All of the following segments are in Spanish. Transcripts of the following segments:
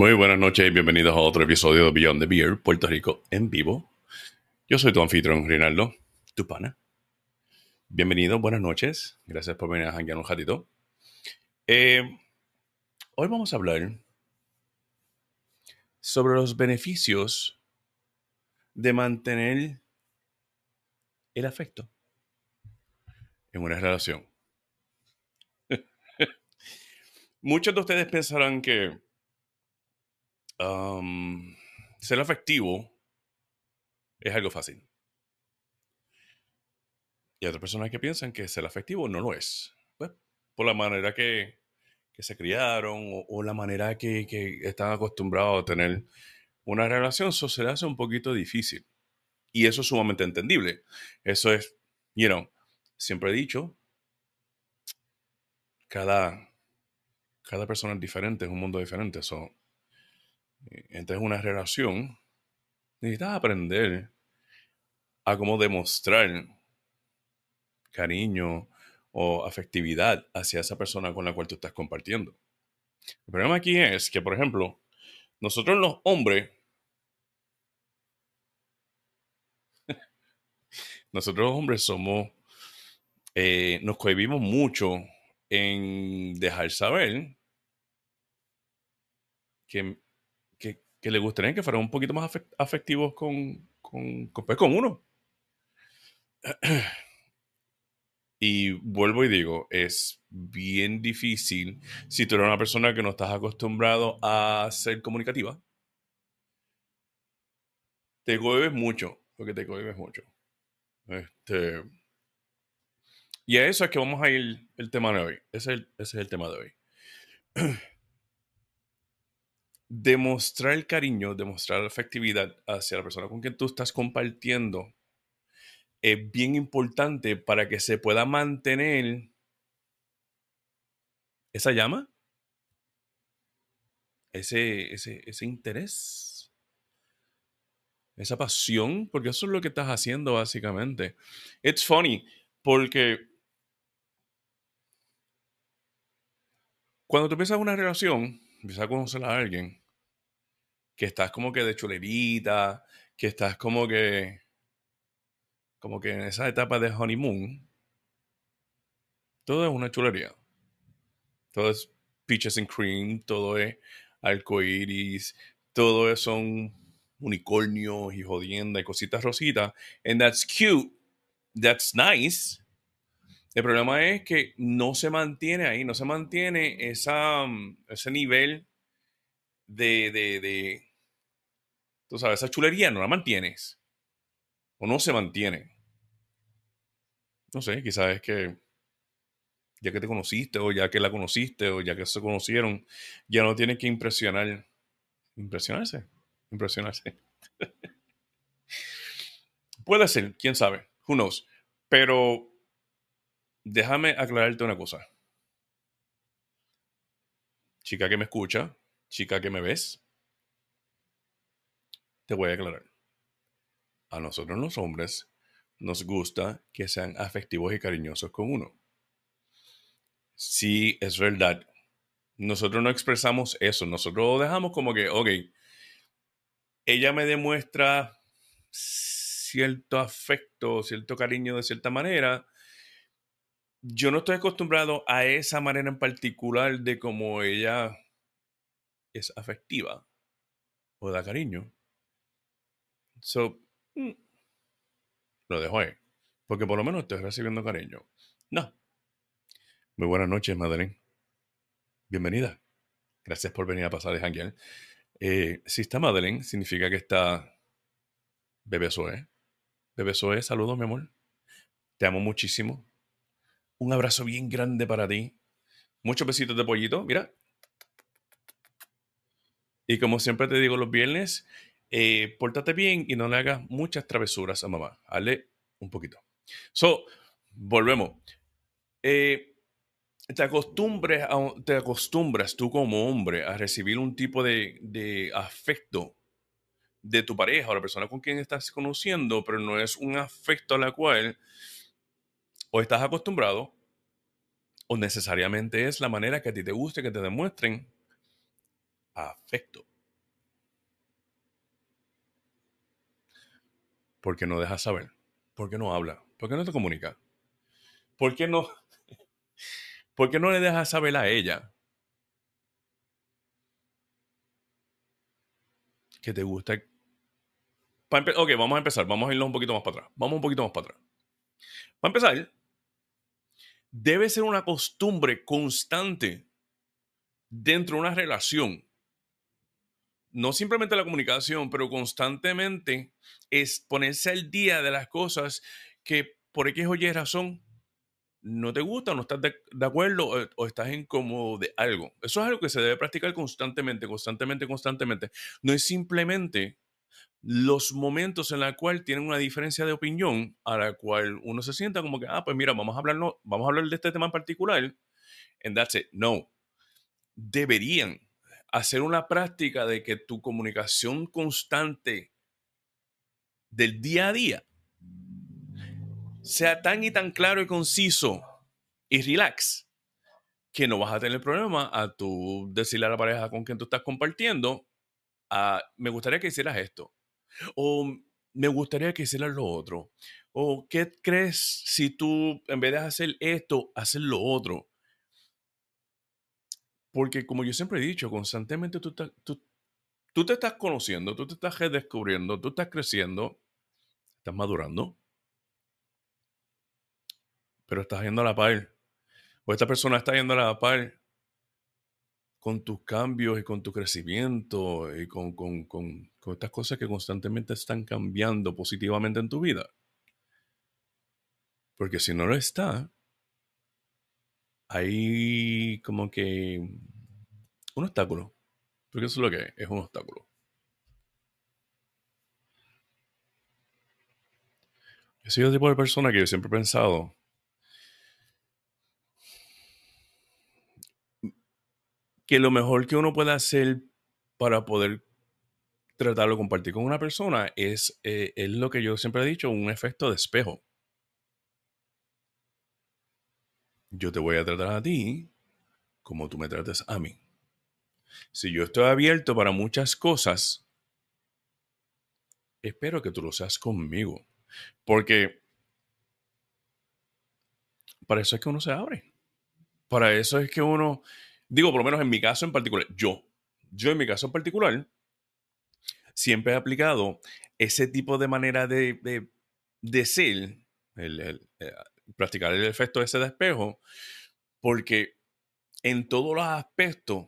Muy buenas noches y bienvenidos a otro episodio de Beyond the Beer, Puerto Rico en vivo. Yo soy tu anfitrión, Rinaldo, tu pana. Bienvenido, buenas noches. Gracias por venir a janguear un ratito. Eh, hoy vamos a hablar sobre los beneficios de mantener el afecto en una relación. Muchos de ustedes pensarán que um, ser afectivo es algo fácil. Y hay otras personas que piensan que ser afectivo no lo es. Pues, por la manera que, que se criaron o, la manera que, que, están acostumbrados a tener una relación, eso se le hace un poquito difícil. Y eso es sumamente entendible. Eso es, you know, siempre he dicho, cada, cada persona es diferente, es un mundo diferente. So, entonces, una relación, necesitas aprender a cómo demostrar cariño o afectividad hacia esa persona con la cual tú estás compartiendo. El problema aquí es que, por ejemplo, nosotros los hombres, nosotros los hombres somos, eh, nos cohibimos mucho en dejar saber que, que, le gustaría que fueran un poquito más afectivos con, con, con, pues, con uno. Y vuelvo y digo, es bien difícil si tú eres una persona que no estás acostumbrado a ser comunicativa. Te cohibes mucho, porque te cohibes mucho. Este, y a eso es que vamos a ir el tema de hoy. Ese es ese es el tema de hoy. demostrar el cariño, demostrar la afectividad hacia la persona con quien tú estás compartiendo es bien importante para que se pueda mantener esa llama, ese, ese, ese interés, esa pasión, porque eso es lo que estás haciendo básicamente. It's funny, porque cuando tú empiezas una relación, empiezas a conocer a alguien, que estás como que de chulerita, que estás como que como que en esa etapa de honeymoon, todo es una chulería. Todo es peaches and cream, todo es arcoiris, todo es son unicornios y jodienda y cositas rositas. And that's cute, that's nice. El problema es que no se mantiene ahí, no se mantiene esa, mm, ese nivel de, tú sabes, esa chulería no la mantienes o no se mantiene. No sé, quizás es que ya que te conociste o ya que la conociste o ya que se conocieron, ya no tienes que impresionar. Impresionarse. Impresionarse. Puede ser, quién sabe. Who knows. Pero déjame aclararte una cosa. Chica que me escucha, chica que me ves, te voy a aclarar a nosotros los hombres nos gusta que sean afectivos y cariñosos con uno. Sí, es verdad. Nosotros no expresamos eso. Nosotros dejamos como que, ok, ella me demuestra cierto afecto, cierto cariño de cierta manera. Yo no estoy acostumbrado a esa manera en particular de cómo ella es afectiva o da cariño. So, Mm. Lo dejo ahí. Porque por lo menos estoy recibiendo cariño. No. Muy buenas noches, Madeleine. Bienvenida. Gracias por venir a pasar de Janguel. Eh, si está Madeleine, significa que está Bebé Zoe. Bebé Zoe, saludos, mi amor. Te amo muchísimo. Un abrazo bien grande para ti. Muchos besitos de pollito. Mira. Y como siempre te digo los viernes, eh, pórtate bien y no le hagas muchas travesuras a mamá. Hazle un poquito. So, volvemos. Eh, te, acostumbres te acostumbras tú como hombre a recibir un tipo de, de afecto de tu pareja o la persona con quien estás conociendo, pero no es un afecto a la cual o estás acostumbrado o necesariamente es la manera que a ti te guste que te demuestren afecto. ¿Por qué no dejas saber? ¿Por qué no habla? ¿Por qué no te comunica? ¿Por qué no, ¿por qué no le dejas saber a ella que te gusta? ok, vamos a empezar. Vamos a irnos un poquito más para atrás. Vamos un poquito más para atrás. Para empezar, debe ser una costumbre constante dentro de una relación. No simplemente la comunicación, pero constantemente es ponerse al día de las cosas que por X o Y razón no te gusta, no estás de, acuerdo o, estás incómodo de algo. Eso es algo que se debe practicar constantemente, constantemente, constantemente. No es simplemente los momentos en los cuales tienen una diferencia de opinión a la cual uno se sienta como que, ah, pues mira, vamos a hablar, vamos a hablar de este tema en particular. And that's it. No. Deberían hacer una práctica de que tu comunicación constante del día a día sea tan y tan claro y conciso y relax que no vas a tener problema a tu decirle a la pareja con quien tú estás compartiendo, ah, me gustaría que hicieras esto, o me gustaría que hicieras lo otro, o qué crees si tú en vez de hacer esto, haces lo otro. Porque como yo siempre he dicho, constantemente tú, tú, tú te estás conociendo, tú te estás redescubriendo, tú estás creciendo, estás madurando pero estás yendo a la par. O esta persona está yendo a la par con tus cambios y con tu crecimiento y con, estas cosas que constantemente están cambiando positivamente en tu vida. Porque si no lo está, hay como que un obstáculo. Porque eso es lo que es, es un obstáculo. Yo soy el tipo de persona que yo siempre he pensado que lo mejor que uno puede hacer para poder tratarlo, compartir con una persona es, eh, es lo que yo siempre he dicho, un efecto de espejo. Yo te voy a tratar a ti como tú me trates a mí. Si yo estoy abierto para muchas cosas, espero que tú lo seas conmigo. Porque para eso es que uno se abre. Para eso es que uno digo, por lo menos en mi caso en particular, yo, yo en mi caso en particular, siempre he aplicado ese tipo de manera de, de, ser, el, eh, practicar el efecto ese de espejo, porque en todos los aspectos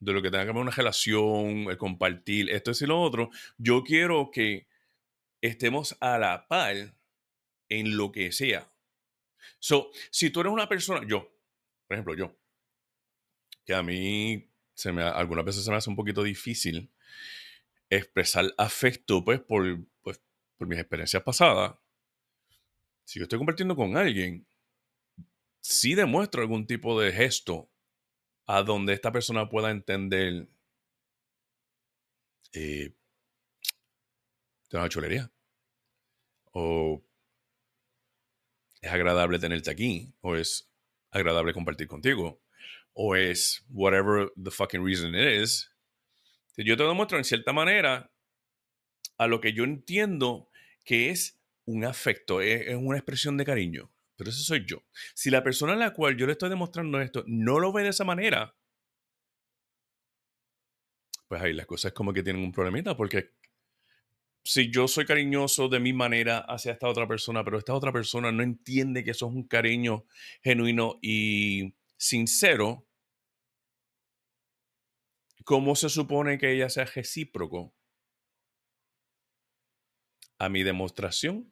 de lo que tenga que ver una relación, el compartir esto y lo otro, yo quiero que estemos a la par en lo que sea. So, si tú eres una persona, yo, por ejemplo, yo, que a mí algunas veces se me hace un poquito difícil expresar afecto pues por, pues, por mis experiencias pasadas. Si yo estoy compartiendo con alguien, sí demuestro algún tipo de gesto a donde esta persona pueda entender eh, una chulería. O es agradable tenerte aquí. O es agradable compartir contigo o es whatever the fucking reason it is, yo te demuestro en cierta manera a lo que yo entiendo que es un afecto, es, una expresión de cariño. Pero eso soy yo. Si la persona a la cual yo le estoy demostrando esto no lo ve de esa manera, pues ahí las cosas como que tienen un problemita, porque si yo soy cariñoso de mi manera hacia esta otra persona, pero esta otra persona no entiende que eso es un cariño genuino y sincero, ¿cómo se supone que ella sea recíproco a mi demostración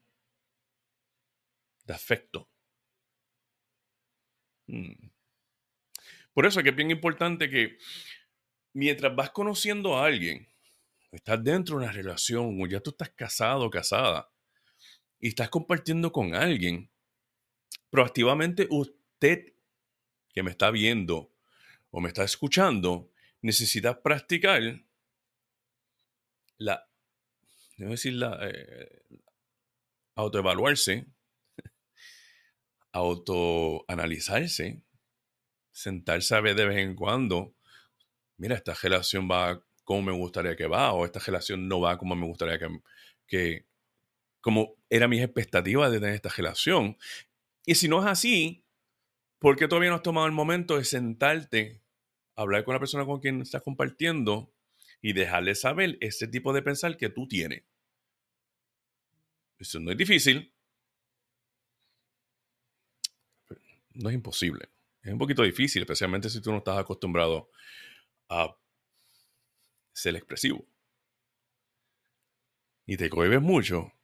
de afecto? Hmm. Por eso es que es bien importante que mientras vas conociendo a alguien, estás dentro de una relación o ya tú estás casado o casada y estás compartiendo con alguien, proactivamente usted que me está viendo o me está escuchando, necesitas practicar la, debo decir, la, eh, autoevaluarse, autoanalizarse, sentarse a ver de vez en cuando mira, esta relación va como me gustaría que va, o esta relación no va como me gustaría que, que como era mis expectativas de tener esta relación. Y si no es así, ¿por qué todavía no has tomado el momento de sentarte, hablar con la persona con quien estás compartiendo y dejarle saber ese tipo de pensar que tú tienes? Eso no es difícil. No es imposible. Es un poquito difícil, especialmente si tú no estás acostumbrado a ser expresivo. Y te cohibes mucho.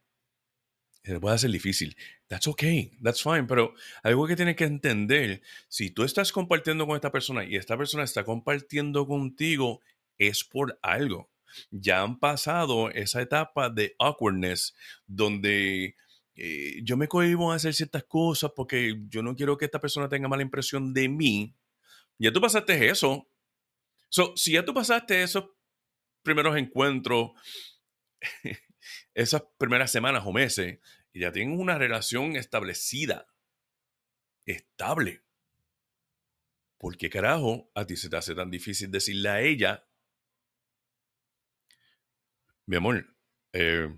Se puede hacer difícil. That's okay, that's fine. Pero algo que tienes que entender, si tú estás compartiendo con esta persona y esta persona está compartiendo contigo, es por algo. Ya han pasado esa etapa de awkwardness donde eh, yo me cohibo a hacer ciertas cosas porque yo no quiero que esta persona tenga mala impresión de mí. Ya tú pasaste eso. So, si ya tú pasaste esos primeros encuentros, esas primeras semanas o meses, y ya tienes una relación establecida, estable. ¿Por qué carajo a ti se te hace tan difícil decirle a ella, mi amor, eh,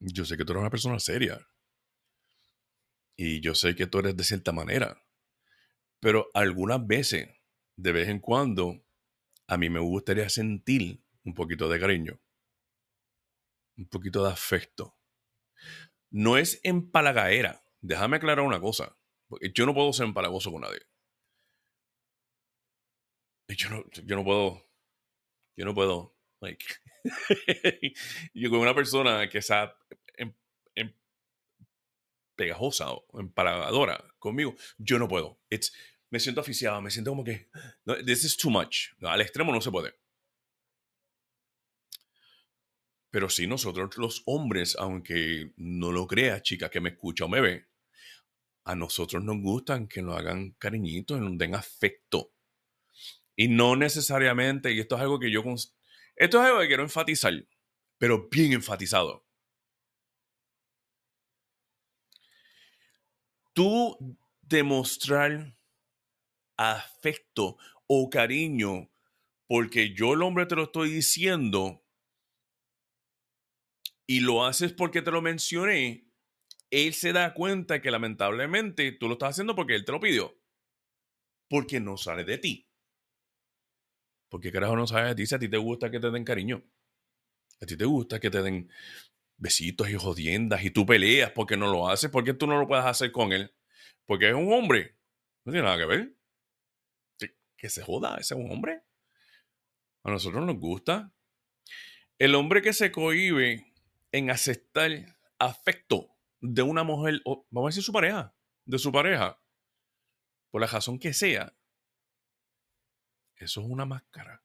yo sé que tú eres una persona seria y yo sé que tú eres de cierta manera, pero algunas veces, de vez en cuando, a mí me gustaría sentir un poquito de cariño, un poquito de afecto. No es empalagaera. Déjame aclarar una cosa. Porque yo no puedo ser empalagoso con nadie. Yo no, yo no puedo. Yo no puedo. Like, yo con una persona que sea em, em, pegajosa o empalagadora conmigo, yo no puedo. It's, me siento aficiado, me siento como que. this is too much. al extremo no se puede. Pero sí, nosotros los hombres, aunque no lo creas, chica que me escucha o me ve, a nosotros nos gustan que nos hagan cariñitos, nos den afecto. Y no necesariamente, y esto es algo que yo, esto es algo que quiero enfatizar, pero bien enfatizado. Tú demostrar afecto o cariño porque yo el hombre te lo estoy diciendo, y lo haces porque te lo mencioné, él se da cuenta que lamentablemente tú lo estás haciendo porque él te lo pidió. Porque no sale de ti. Porque carajo no sale de ti si a ti te gusta que te den cariño. A ti te gusta que te den besitos y jodiendas y tú peleas porque no lo haces. porque tú no lo puedes hacer con él? Porque es un hombre. No tiene nada que ver. Que se joda, ese es un hombre. A nosotros nos gusta. El hombre que se cohibe en aceptar afecto de una mujer, vamos a decir su pareja, de su pareja, por la razón que sea, eso es una máscara.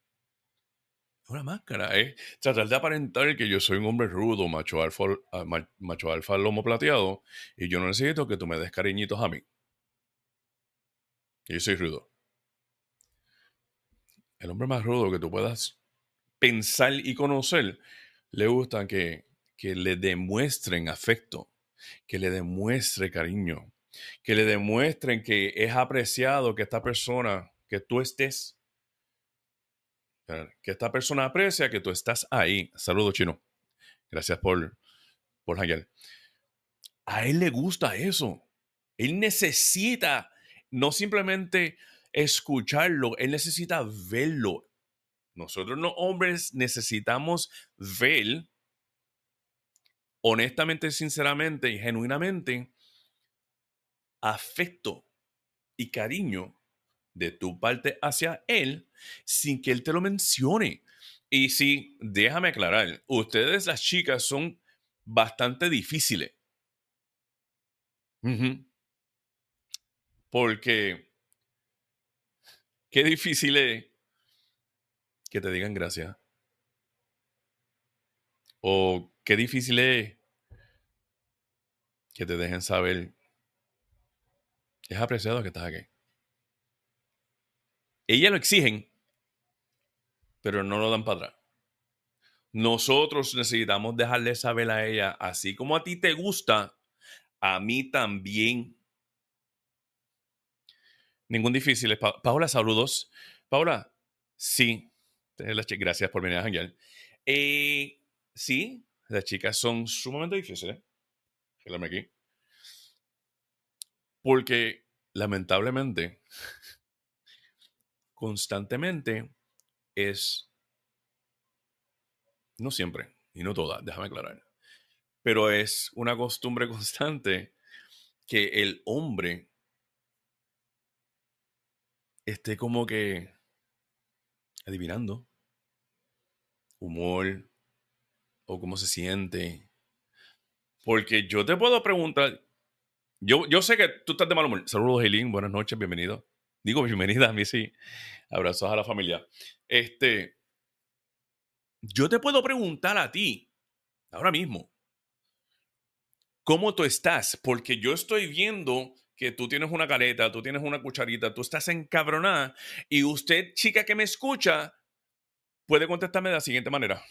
Una máscara, es tratar de aparentar que yo soy un hombre rudo, macho alfa, ah, macho alfa lomo plateado, y yo no necesito que tú me des cariñitos a mí. yo soy rudo. El hombre más rudo que tú puedas pensar y conocer, le gusta que que le demuestren afecto, que le demuestre cariño, que le demuestren que es apreciado que esta persona, que tú estés, que esta persona aprecia que tú estás ahí. Saludos, chino. Gracias por, por A él le gusta eso. Él necesita no simplemente escucharlo, él necesita verlo. Nosotros los hombres necesitamos ver honestamente, sinceramente y genuinamente afecto y cariño de tu parte hacia él sin que él te lo mencione. Y sí, déjame aclarar, ustedes las chicas son bastante difíciles. Porque qué difícil es que te digan gracias. O qué difícil es que te dejen saber. Es apreciado que estás aquí. Ellas lo exigen, pero no lo dan para atrás. Nosotros necesitamos dejarle saber a ella, así como a ti te gusta, a mí también. Ningún difícil. Paula, saludos. Paula, Sí, gracias por venir a. Eh, sí, las chicas son sumamente difíciles. Quédame aquí. Porque lamentablemente, constantemente es, no siempre, y no toda, déjame aclarar, pero es una costumbre constante que el hombre esté como que adivinando humor o cómo se siente. Porque yo te puedo preguntar, yo, yo sé que tú estás de mal humor. Saludos, Eileen, buenas noches, bienvenido. Digo bienvenida a mí, sí. Abrazos a la familia. Este, yo te puedo preguntar a ti, ahora mismo, ¿cómo tú estás? Porque yo estoy viendo que tú tienes una careta, tú tienes una cucharita, tú estás encabronada y usted, chica que me escucha, puede contestarme de la siguiente manera.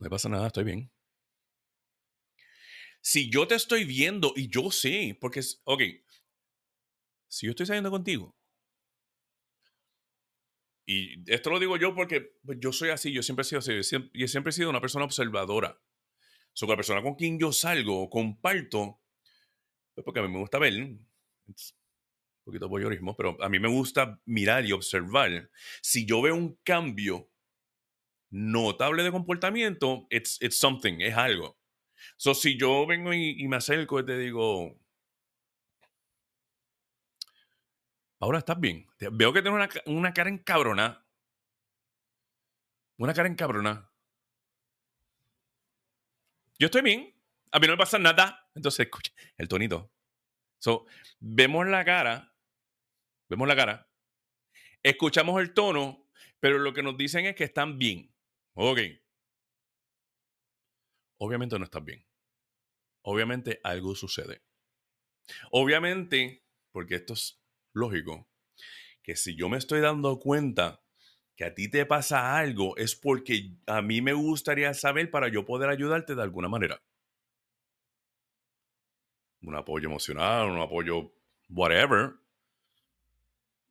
No pasa nada, estoy bien. Si yo te estoy viendo y yo sé, porque, ok, si yo estoy saliendo contigo, y esto lo digo yo porque pues, yo soy así, yo siempre he sido así, y siempre he sido una persona observadora. So, la persona con quien yo salgo comparto, pues porque a mí me gusta ver, un poquito voyeurismo, pero a mí me gusta mirar y observar. Si yo veo un cambio notable de comportamiento, it's, it's something, es algo. So, si yo vengo y, me acerco y te digo, ahora estás bien. Veo que tienes una, una cara encabrona. Una cara encabrona. Yo estoy bien. A mí no me pasa nada. Entonces, escucha, el tonito. So, vemos la cara. Vemos la cara. Escuchamos el tono, pero lo que nos dicen es que están bien. Ok. Obviamente no estás bien. Obviamente algo sucede. Obviamente, porque esto es lógico, que si yo me estoy dando cuenta que a ti te pasa algo es porque a mí me gustaría saber para yo poder ayudarte de alguna manera. Un apoyo emocional, un apoyo whatever.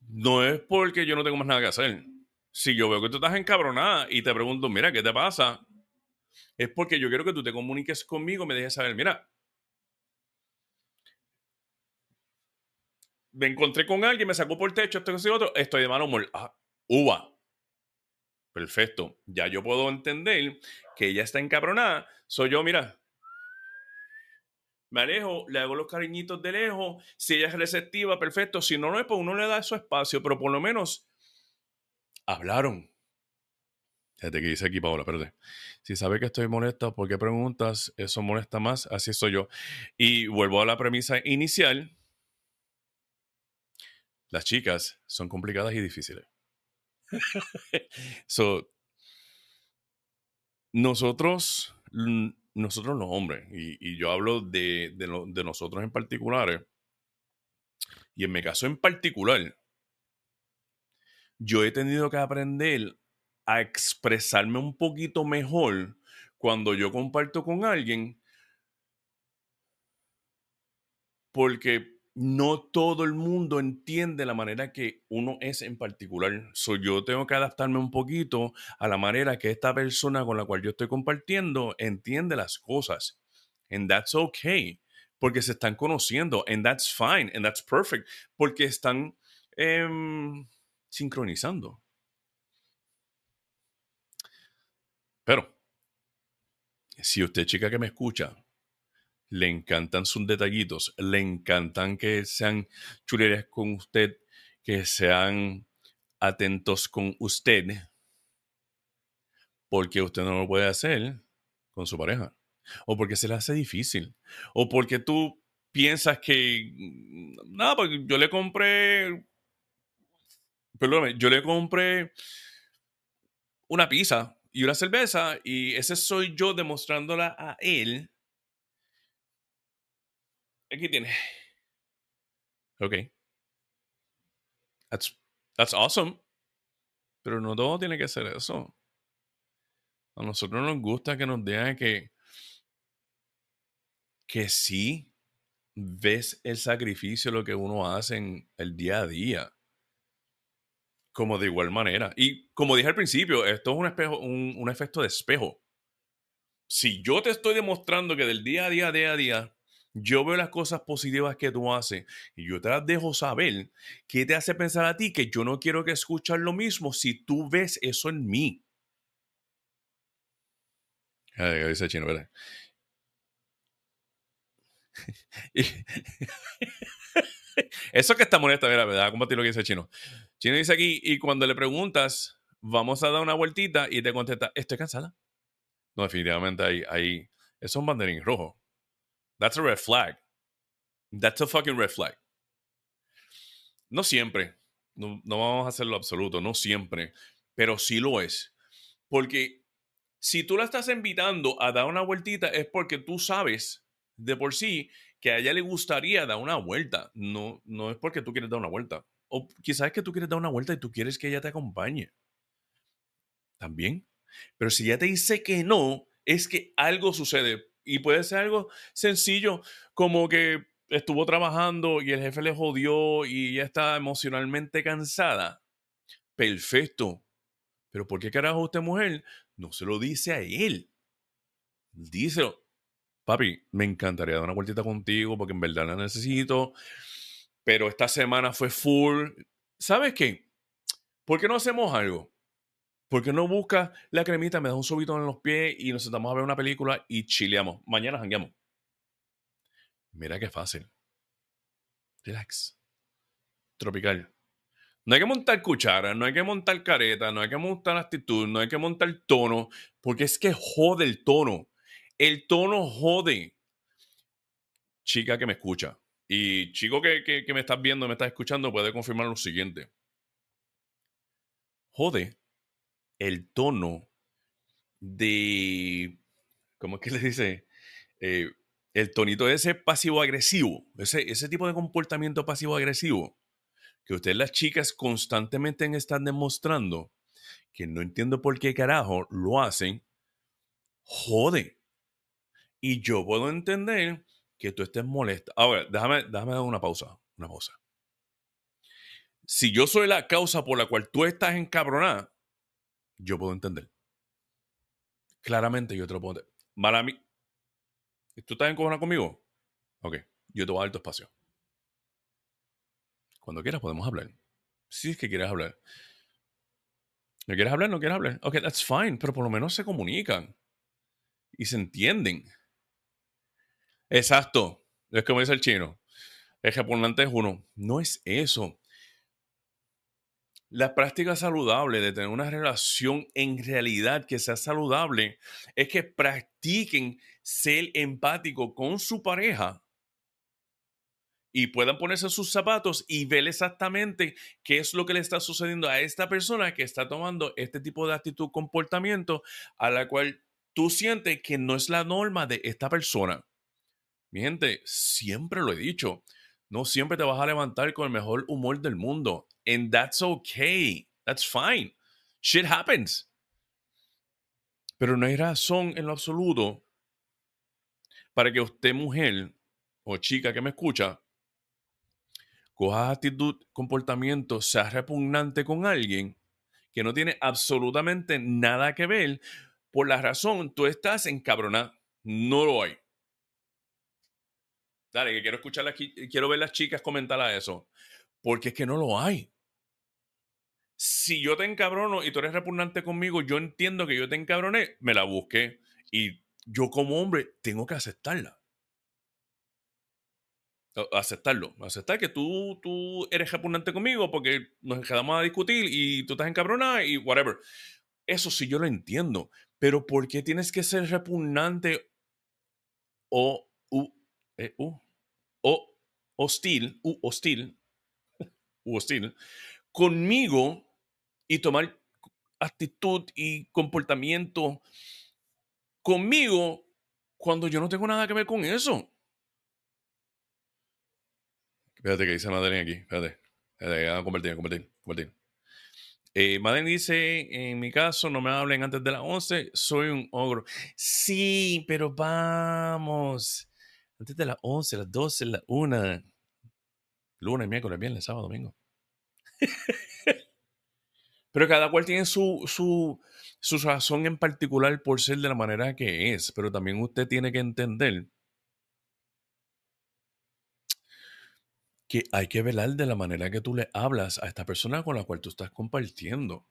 No es porque yo no tengo más nada que hacer. Si yo veo que tú estás encabronada y te pregunto, mira, ¿qué te pasa? Es porque yo quiero que tú te comuniques conmigo, me dejes saber, mira, me encontré con alguien, me sacó por el techo, esto y otro, estoy de mano humor. Ah, uva. Perfecto. Ya yo puedo entender que ella está encabronada. Soy yo, mira. Me alejo, le hago los cariñitos de lejos. Si ella es receptiva, perfecto. Si no, no es, pues uno le da su espacio, pero por lo menos hablaron. Fíjate que dice aquí, Paola, espérate. Si sabe que estoy molesta, ¿por qué preguntas? Eso molesta más. Así soy yo. Y vuelvo a la premisa inicial. Las chicas son complicadas y difíciles. so, nosotros, nosotros los hombres, y, yo hablo de, de, nosotros en particular, y en mi caso en particular, yo he tenido que aprender a expresarme un poquito mejor cuando yo comparto con alguien, porque no todo el mundo entiende la manera que uno es en particular. So, yo tengo que adaptarme un poquito a la manera que esta persona con la cual yo estoy compartiendo entiende las cosas. And that's okay. Porque se están conociendo. And that's fine. And that's perfect. Porque están em, sincronizando. Pero, si usted, chica que me escucha, le encantan sus detallitos, le encantan que sean chulerías con usted, que sean atentos con usted, porque usted no lo puede hacer con su pareja, o porque se le hace difícil, o porque tú piensas que, mm, nada, porque yo le compré, perdóname, yo le compré una pizza y una cerveza y ese soy yo demostrándola a él Aquí tiene. Ok. That's, that's awesome. Pero no todo tiene que ser eso. A nosotros nos gusta que nos digan que, que sí, ves el sacrificio, lo que uno hace en el día a día. Como de igual manera. Y como dije al principio, esto es un, espejo, un, efecto de espejo. Si yo te estoy demostrando que del día a día, día a día, yo veo las cosas positivas que tú haces y yo te las dejo saber, ¿qué te hace pensar a ti que yo no quiero que escuches lo mismo si tú ves eso en mí? Dice chino, ¿verdad? Eso que está molesta, mira, ¿verdad? ¿Cómo te lo que dice Chino? Chino dice aquí, y cuando le preguntas, vamos a dar una vueltita, y te contesta, estoy cansada. No, definitivamente ahí, ahí, es un banderín rojo. That's a red flag. That's a fucking red flag. No siempre. No, no vamos a hacerlo absoluto, no siempre. Pero sí lo es. Porque si tú la estás invitando a dar una vueltita es porque tú sabes de por sí que a ella le gustaría dar una vuelta. No, no es porque tú quieres dar una vuelta. O quizás es que tú quieres dar una vuelta y tú quieres que ella te acompañe. También. Pero si ella te dice que no, es que algo sucede. Y puede ser algo sencillo, como que estuvo trabajando y el jefe le jodió y ella está emocionalmente cansada. Perfecto. Pero ¿por qué carajo usted, mujer, no se lo dice a él? Díselo papi, me encantaría dar una vueltita contigo porque en verdad la necesito, pero esta semana fue full. ¿Sabes qué? ¿Por qué no hacemos algo? ¿Por qué no buscas la cremita, me das un subito en los pies y nos sentamos a ver una película y chileamos? Mañana jangueamos. Mira qué fácil. Relax. Tropical. No hay que montar cuchara, no hay que montar careta, no hay que montar actitud, no hay que montar tono, porque es que jode el tono. El tono jode. Chica que me escucha. Y chico que, que, me estás viendo, me estás escuchando, puede confirmar lo siguiente. Jode el tono de. ¿Cómo es que le dice? Eh, el tonito ese pasivo-agresivo. Ese, ese tipo de comportamiento pasivo-agresivo. Que ustedes, las chicas, constantemente están demostrando que no entiendo por qué carajo lo hacen. Jode. Y yo puedo entender que tú estés molesta. Ahora, déjame, déjame dar una pausa. Una pausa. Si yo soy la causa por la cual tú estás encabronada, yo puedo entender. Claramente yo te lo puedo entender. ¿Tú estás encabronada conmigo? Ok, yo te voy a dar tu espacio. Cuando quieras podemos hablar. Si es que quieres hablar. ¿No quieres hablar? ¿No quieres hablar? Ok, that's fine, pero por lo menos se comunican y se entienden. Exacto. Es como dice el chino. El repugnante es uno. No es eso. La práctica saludable de tener una relación en realidad que sea saludable es que practiquen ser empático con su pareja y puedan ponerse sus zapatos y ver exactamente qué es lo que le está sucediendo a esta persona que está tomando este tipo de actitud, comportamiento, a la cual tú sientes que no es la norma de esta persona. Mi gente, siempre lo he dicho, no siempre te vas a levantar con el mejor humor del mundo. And that's okay. That's fine. Shit happens. Pero no hay razón en lo absoluto para que usted, mujer o chica que me escucha, coja actitud, comportamiento, sea repugnante con alguien que no tiene absolutamente nada que ver por la razón tú estás encabronada. No lo hay. Dale, que quiero escuchar aquí, quiero ver las chicas comentar a eso. Porque es que no lo hay. Si yo te encabrono y tú eres repugnante conmigo, yo entiendo que yo te encabroné, me la busqué. Y yo como hombre tengo que aceptarla. Aceptarlo. Aceptar que tú, tú eres repugnante conmigo porque nos quedamos a discutir y tú estás encabronada y whatever. Eso sí yo lo entiendo. Pero ¿por qué tienes que ser repugnante o eh, o hostil, u hostil, u hostil, conmigo y tomar actitud y comportamiento conmigo cuando yo no tengo nada que ver con eso. Espérate que dice Madeleine aquí. Espérate. Espérate, convertir, convertir, convertir. Eh, Madeleine dice, en mi caso, no me hablen antes de las 11, soy un ogro. Sí, pero vamos Antes de las 11, las 12, las 1. Lunes, miércoles, viernes, sábado, domingo. Pero cada cual tiene su, su, su razón en particular por ser de la manera que es. Pero también usted tiene que entender que hay que velar de la manera que tú le hablas a esta persona con la cual tú estás compartiendo.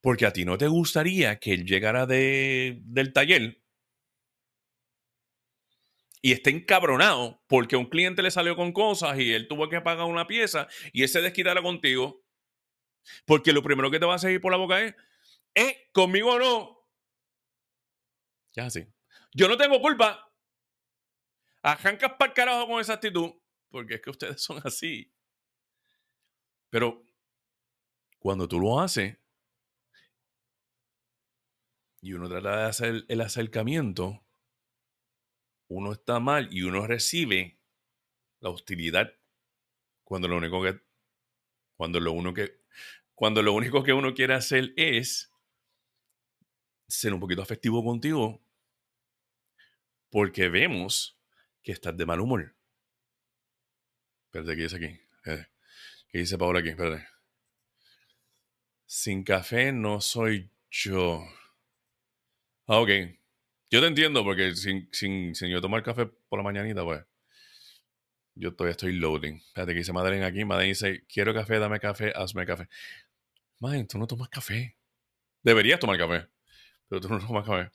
Porque a ti no te gustaría que él llegara de, del taller y esté encabronado porque un cliente le salió con cosas y él tuvo que pagar una pieza y ese desquitara contigo. Porque lo primero que te va a seguir por la boca es, ¿eh? ¿Conmigo o no? Ya así. Yo no tengo culpa. Arrancas para el carajo con esa actitud porque es que ustedes son así. Pero cuando tú lo haces y uno trata de hacer el acercamiento, uno está mal y uno recibe la hostilidad cuando lo único que cuando lo uno que cuando lo único que uno quiere hacer es ser un poquito afectivo contigo porque vemos que estás de mal humor. Espérate, ¿qué dice aquí? ¿Qué dice Paola aquí? Sin café no soy yo. Ah, ok. Yo te entiendo porque sin, sin, sin yo tomar café por la mañanita, pues. Yo todavía estoy loading. Espérate, ¿qué dice Madeleine aquí? Madeleine dice, quiero café, dame café, hazme café. Madeleine, tú no tomas café. Deberías tomar café. Pero tú no tomas café.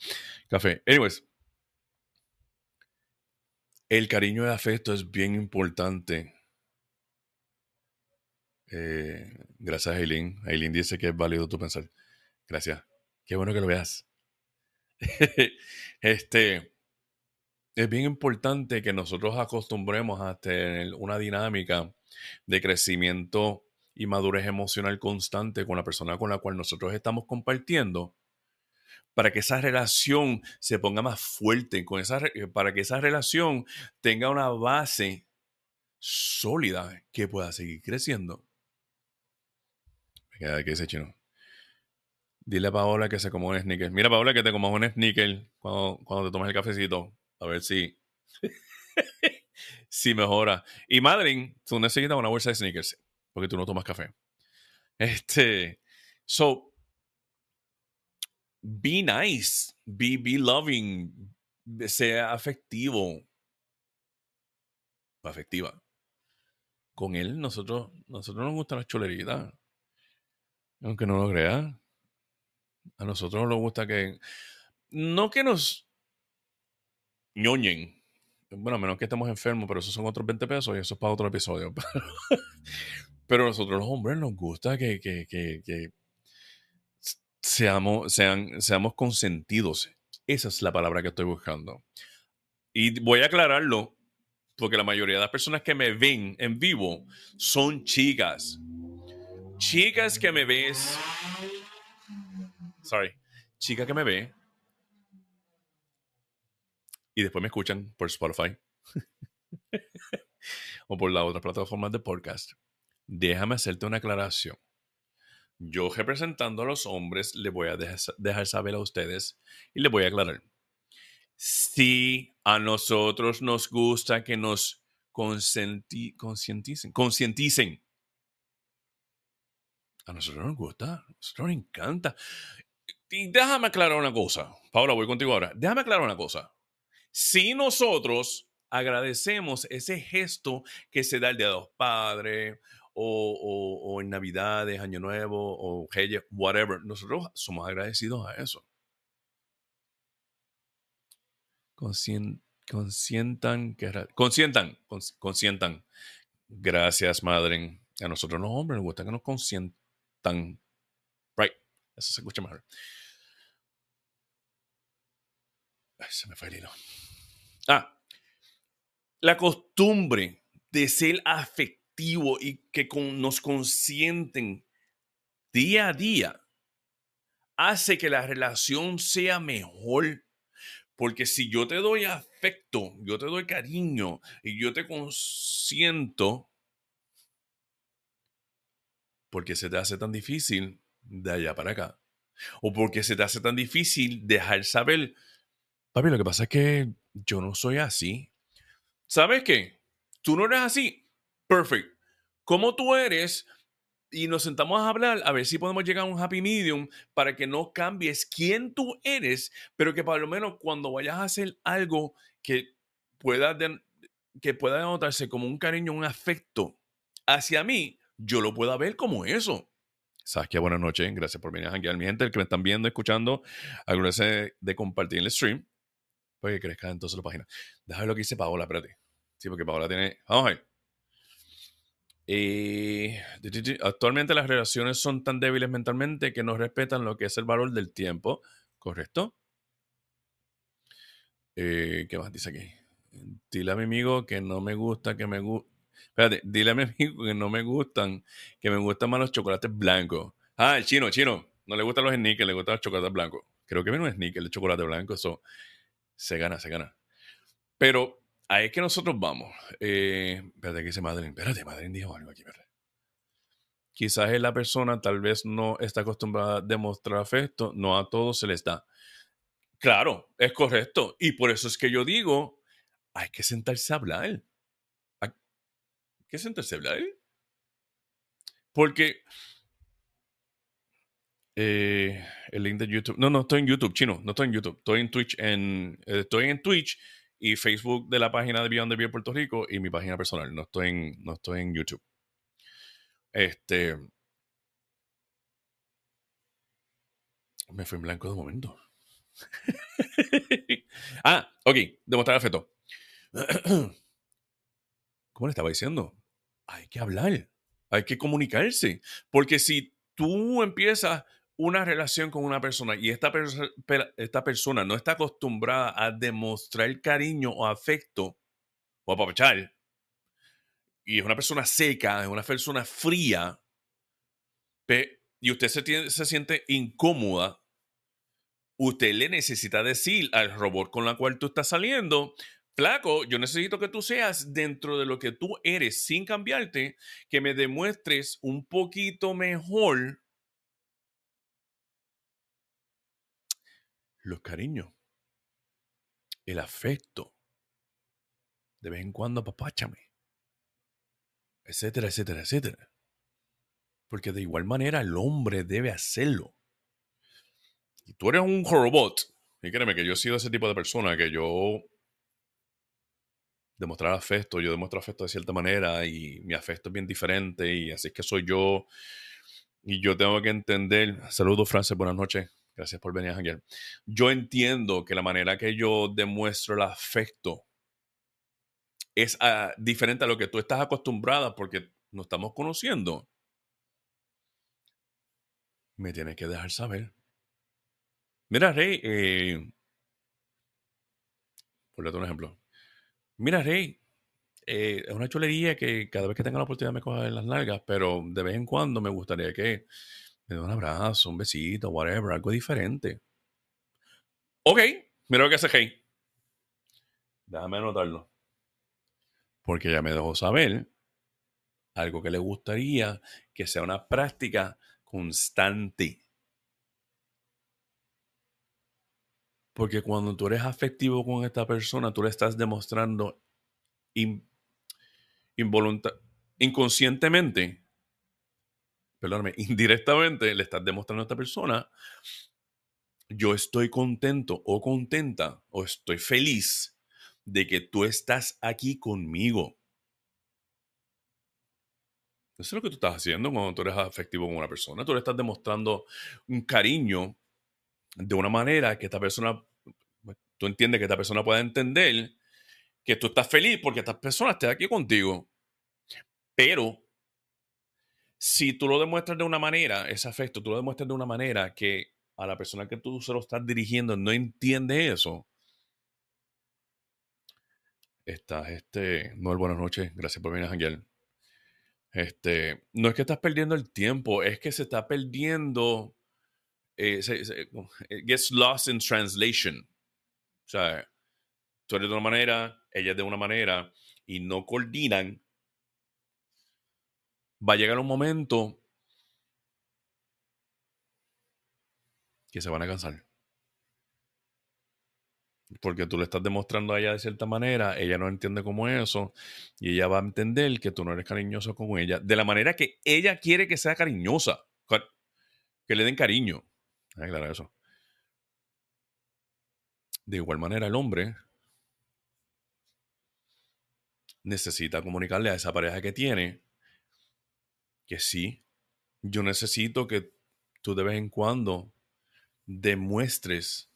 Café. Anyways. El cariño el afecto es bien importante eh, gracias, Aileen. Aileen dice que es válido tu pensar. Gracias. Qué bueno que lo veas. este, es bien importante que nosotros acostumbremos a tener una dinámica de crecimiento y madurez emocional constante con la persona con la cual nosotros estamos compartiendo para que esa relación se ponga más fuerte, con esa, para que esa relación tenga una base sólida que pueda seguir creciendo. ¿Qué dice chino? Dile a Paola que se coma un sneaker. Mira, Paola, que te comas un sneaker cuando, cuando te tomes el cafecito. A ver si. si mejora. Y Madeline, tú necesitas una bolsa de sneakers. Porque tú no tomas café. Este. So. Be nice. Be, be loving. Sea afectivo. Afectiva. Con él, nosotros, nosotros nos gusta la cholerita. Aunque no lo crea. A nosotros nos gusta que. No que nos ñoñen. Bueno, menos que estemos enfermos, pero esos son otros 20 pesos y eso es para otro episodio. Pero, a nosotros los hombres nos gusta que, que, que, seamos, sean, seamos consentidos. Esa es la palabra que estoy buscando. Y voy a aclararlo, porque la mayoría de las personas que me ven en vivo son chicas chicas que me ves, sorry, chica que me ve y después me escuchan por Spotify o por las otras plataformas de podcast, déjame hacerte una aclaración. Yo representando a los hombres le voy a dejar saber a ustedes y le voy a aclarar. Si a nosotros nos gusta que nos concienticen, concienticen a nosotros nos gusta, a nosotros nos encanta. Déjame aclarar una cosa. Paula, voy contigo ahora. Déjame aclarar una cosa. Si nosotros agradecemos ese gesto que se da el Día de los Padres o, en Navidades, Año Nuevo o Reyes, whatever, nosotros somos agradecidos a eso. consientan, que, consientan, consientan. Gracias, madre. A nosotros los hombres nos gusta que nos consientan. Eso se escucha mejor. Se me fue el hilo. Ah. La costumbre de ser afectivo y que nos consienten día a día hace que la relación sea mejor. Porque si yo te doy afecto, yo te doy cariño y yo te consiento, porque se te hace tan difícil de allá para acá. O porque se te hace tan difícil dejar saber, papi, lo que pasa es que yo no soy así. ¿Sabes qué? Tú no eres así. Perfect. Como tú eres, y nos sentamos a hablar a ver si podemos llegar a un happy medium para que no cambies quién tú eres, pero que por lo menos cuando vayas a hacer algo que pueda, que pueda notarse como un cariño, un afecto hacia mí, yo lo pueda ver como eso. Saskia, buenas noches. Gracias por venir a janguear. Mi gente, el que me están viendo, escuchando, agradece de compartir el stream. Pues que crezca entonces la página. Déjame lo que dice Paola, espérate. Sí, porque Paola tiene. Vamos a ver. Eh, actualmente las relaciones son tan débiles mentalmente que no respetan lo que es el valor del tiempo. ¿Correcto? Eh, ¿Qué más dice aquí? Dile mi amigo que no me gusta, que me gusta. Espérate, dile a mi amigo que no me gustan, que me gustan más los chocolates blancos. Ah, el chino, chino. No le gustan los sneakers, le gustan los chocolates blancos. Creo que viene un sneaker de chocolate blanco, eso se gana, se gana. Pero ahí es que nosotros vamos. Eh, espérate, que dice Madeline. Espérate, Madeline dijo algo aquí, ¿verdad? Quizás la persona tal vez no está acostumbrada a demostrar afecto, no a todos se les da. Claro, es correcto. Y por eso es que yo digo, hay que sentarse a hablar. Sentarse a hablar. Porque eh, el link de YouTube. No, no estoy en YouTube, chino. No estoy en YouTube. Estoy en Twitch. En, eh, estoy en Twitch y Facebook de la página de Beyond the Beer Puerto Rico y mi página personal. No estoy en, no estoy en YouTube. Este. Me fui en blanco de momento. ah, ok. Demostrar afecto. ¿Cómo le estaba diciendo? Hay que hablar. Hay que comunicarse. Porque si tú empiezas una relación con una persona y esta, esta persona no está acostumbrada a demostrar cariño o afecto o apapachar, y es una persona seca, es una persona fría, y usted se, se siente incómoda, usted le necesita decir al robot con la cual tú estás saliendo, flaco, yo necesito que tú seas dentro de lo que tú eres sin cambiarte, que me demuestres un poquito mejor los cariños, el afecto. De vez en cuando apapáchame. Etcétera, etcétera, etcétera. Porque de igual manera el hombre debe hacerlo. Y tú eres un robot. Y créeme que yo he sido ese tipo de persona que yo demostrar afecto, yo demuestro afecto de cierta manera y mi afecto es bien diferente y así es que soy yo y yo tengo que entender. Saludos, Frances, buenas noches. Gracias por venir, Ángel. Yo entiendo que la manera que yo demuestro el afecto es ah, diferente a lo que tú estás acostumbrada porque nos estamos conociendo. Me tienes que dejar saber. Mira, Rey, eh, por un ejemplo. Mira, Rey, eh, es una chulería que cada vez que tenga la oportunidad me coja en las largas, pero de vez en cuando me gustaría que me da un abrazo, un besito, whatever, algo diferente. Ok, mira lo que hace Hey. Déjame anotarlo. Porque ya me dejó saber algo que le gustaría que sea una práctica constante. Porque cuando tú eres afectivo con esta persona, tú le estás demostrando inconscientemente perdóname, indirectamente le estás demostrando a esta persona, yo estoy contento o contenta o estoy feliz de que tú estás aquí conmigo. Eso es lo que tú estás haciendo cuando tú eres afectivo con una persona. Tú le estás demostrando un cariño de una manera que esta persona, tú entiendes que esta persona pueda entender que tú estás feliz porque esta persona esté aquí contigo. Pero si tú lo demuestras de una manera, ese afecto, tú lo demuestras de una manera que a la persona que tú se lo estás dirigiendo no entiende eso, estás, este, Noel, buenas noches, gracias por venir, Ángel. Este, no es que estás perdiendo el tiempo, es que se está perdiendo, eh, gets lost in translation. O sea, tú eres de una manera, ella es de una manera, y no coordinan va a llegar un momento que se van a cansar. porque tú le estás demostrando a ella de cierta manera, ella no entiende como eso, y ella va a entender que tú no eres cariñoso con ella, de la manera que ella quiere que sea cariñosa, que le den cariño. Eso. De igual manera, el hombre necesita comunicarle a esa pareja que tiene que sí, yo necesito que tú de vez en cuando demuestres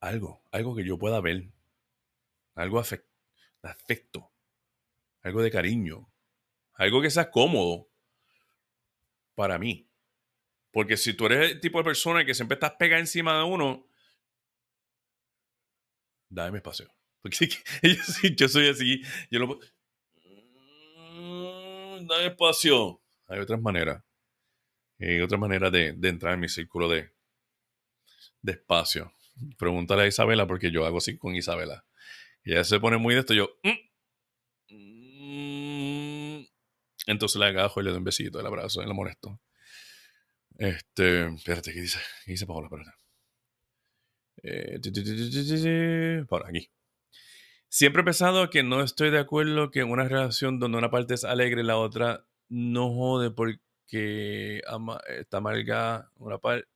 algo, algo que yo pueda ver, algo de afecto, algo de cariño, algo que sea cómodo para mí. Porque si tú eres el tipo de persona que siempre estás pegada encima de uno, dame espacio. Porque yo soy así, yo lo mm, dame espacio. Hay otras maneras. Hay otras maneras de, entrar en mi círculo de, de espacio. Pregúntale a Isabela porque yo hago así con Isabela. Ella se pone muy de esto. Yo. Mm, mm". entonces le agajo y le doy un besito, el abrazo, y la molesto. Este. Espérate, ¿qué dice? ¿Qué dice Paola? Espérate. Eh, por aquí. Siempre he pensado que no estoy de acuerdo que en una relación donde una parte es alegre y la otra no jode porque está amargada una parte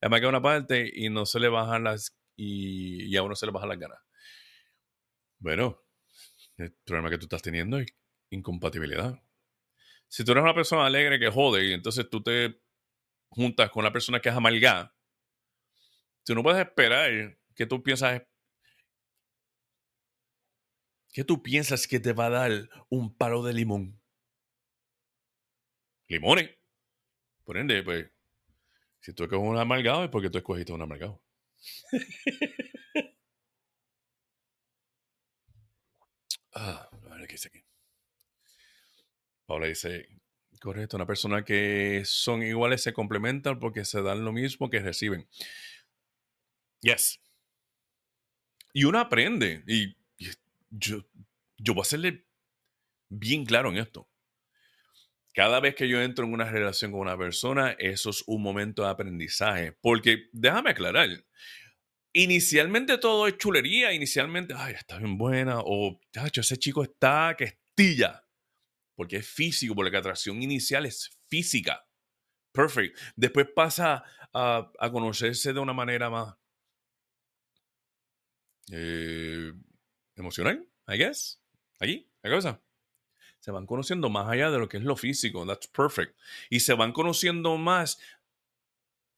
amarga una parte y no se le bajan las y, y a uno se le bajan las ganas. Bueno, el problema que tú estás teniendo es incompatibilidad. Si tú eres una persona alegre que jode y entonces tú te juntas con una persona que es amargada, tú no puedes esperar que tú piensas ¿Qué tú piensas que te va a dar un palo de limón? Limones. Por ende, pues, si tú escoges un amargado es porque tú escogiste un amargado. ah, a ver qué dice aquí. Paula dice, correcto, una persona que son iguales se complementan porque se dan lo mismo que reciben. Yes. Y uno aprende. Y yo, yo voy a serle bien claro en esto. Cada vez que yo entro en una relación con una persona, eso es un momento de aprendizaje. Porque déjame aclarar, inicialmente todo es chulería, inicialmente, ay, está bien buena, o, chacho, ese chico está que estilla, porque es físico, porque la atracción inicial es física. Perfect. Después pasa a, conocerse de una manera más eh, emocional, I guess. Aquí, ¿qué cosa? Se van conociendo más allá de lo que es lo físico. That's perfect. Y se van conociendo más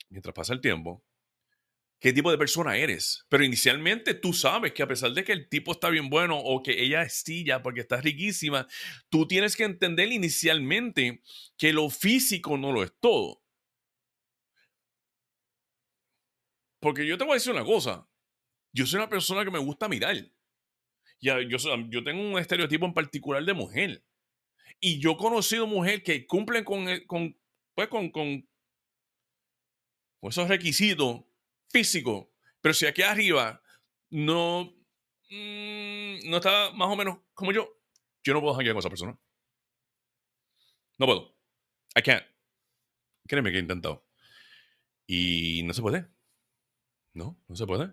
mientras pasa el tiempo. ¿Qué tipo de persona eres? Pero inicialmente tú sabes que a pesar de que el tipo está bien bueno o que ella estilla porque está riquísima, tú tienes que entender inicialmente que lo físico no lo es todo. Porque yo te voy a decir una cosa. Yo soy una persona que me gusta mirar yo, yo tengo un estereotipo en particular de mujer. Y yo he conocido mujeres que cumplen con, con, pues con, con, esos requisitos físicos. Pero si aquí arriba no, mm, no está más o menos como yo, yo no puedo janguear con esa persona. No puedo. I can't. Créeme que he intentado. Y no se puede. No, no se puede.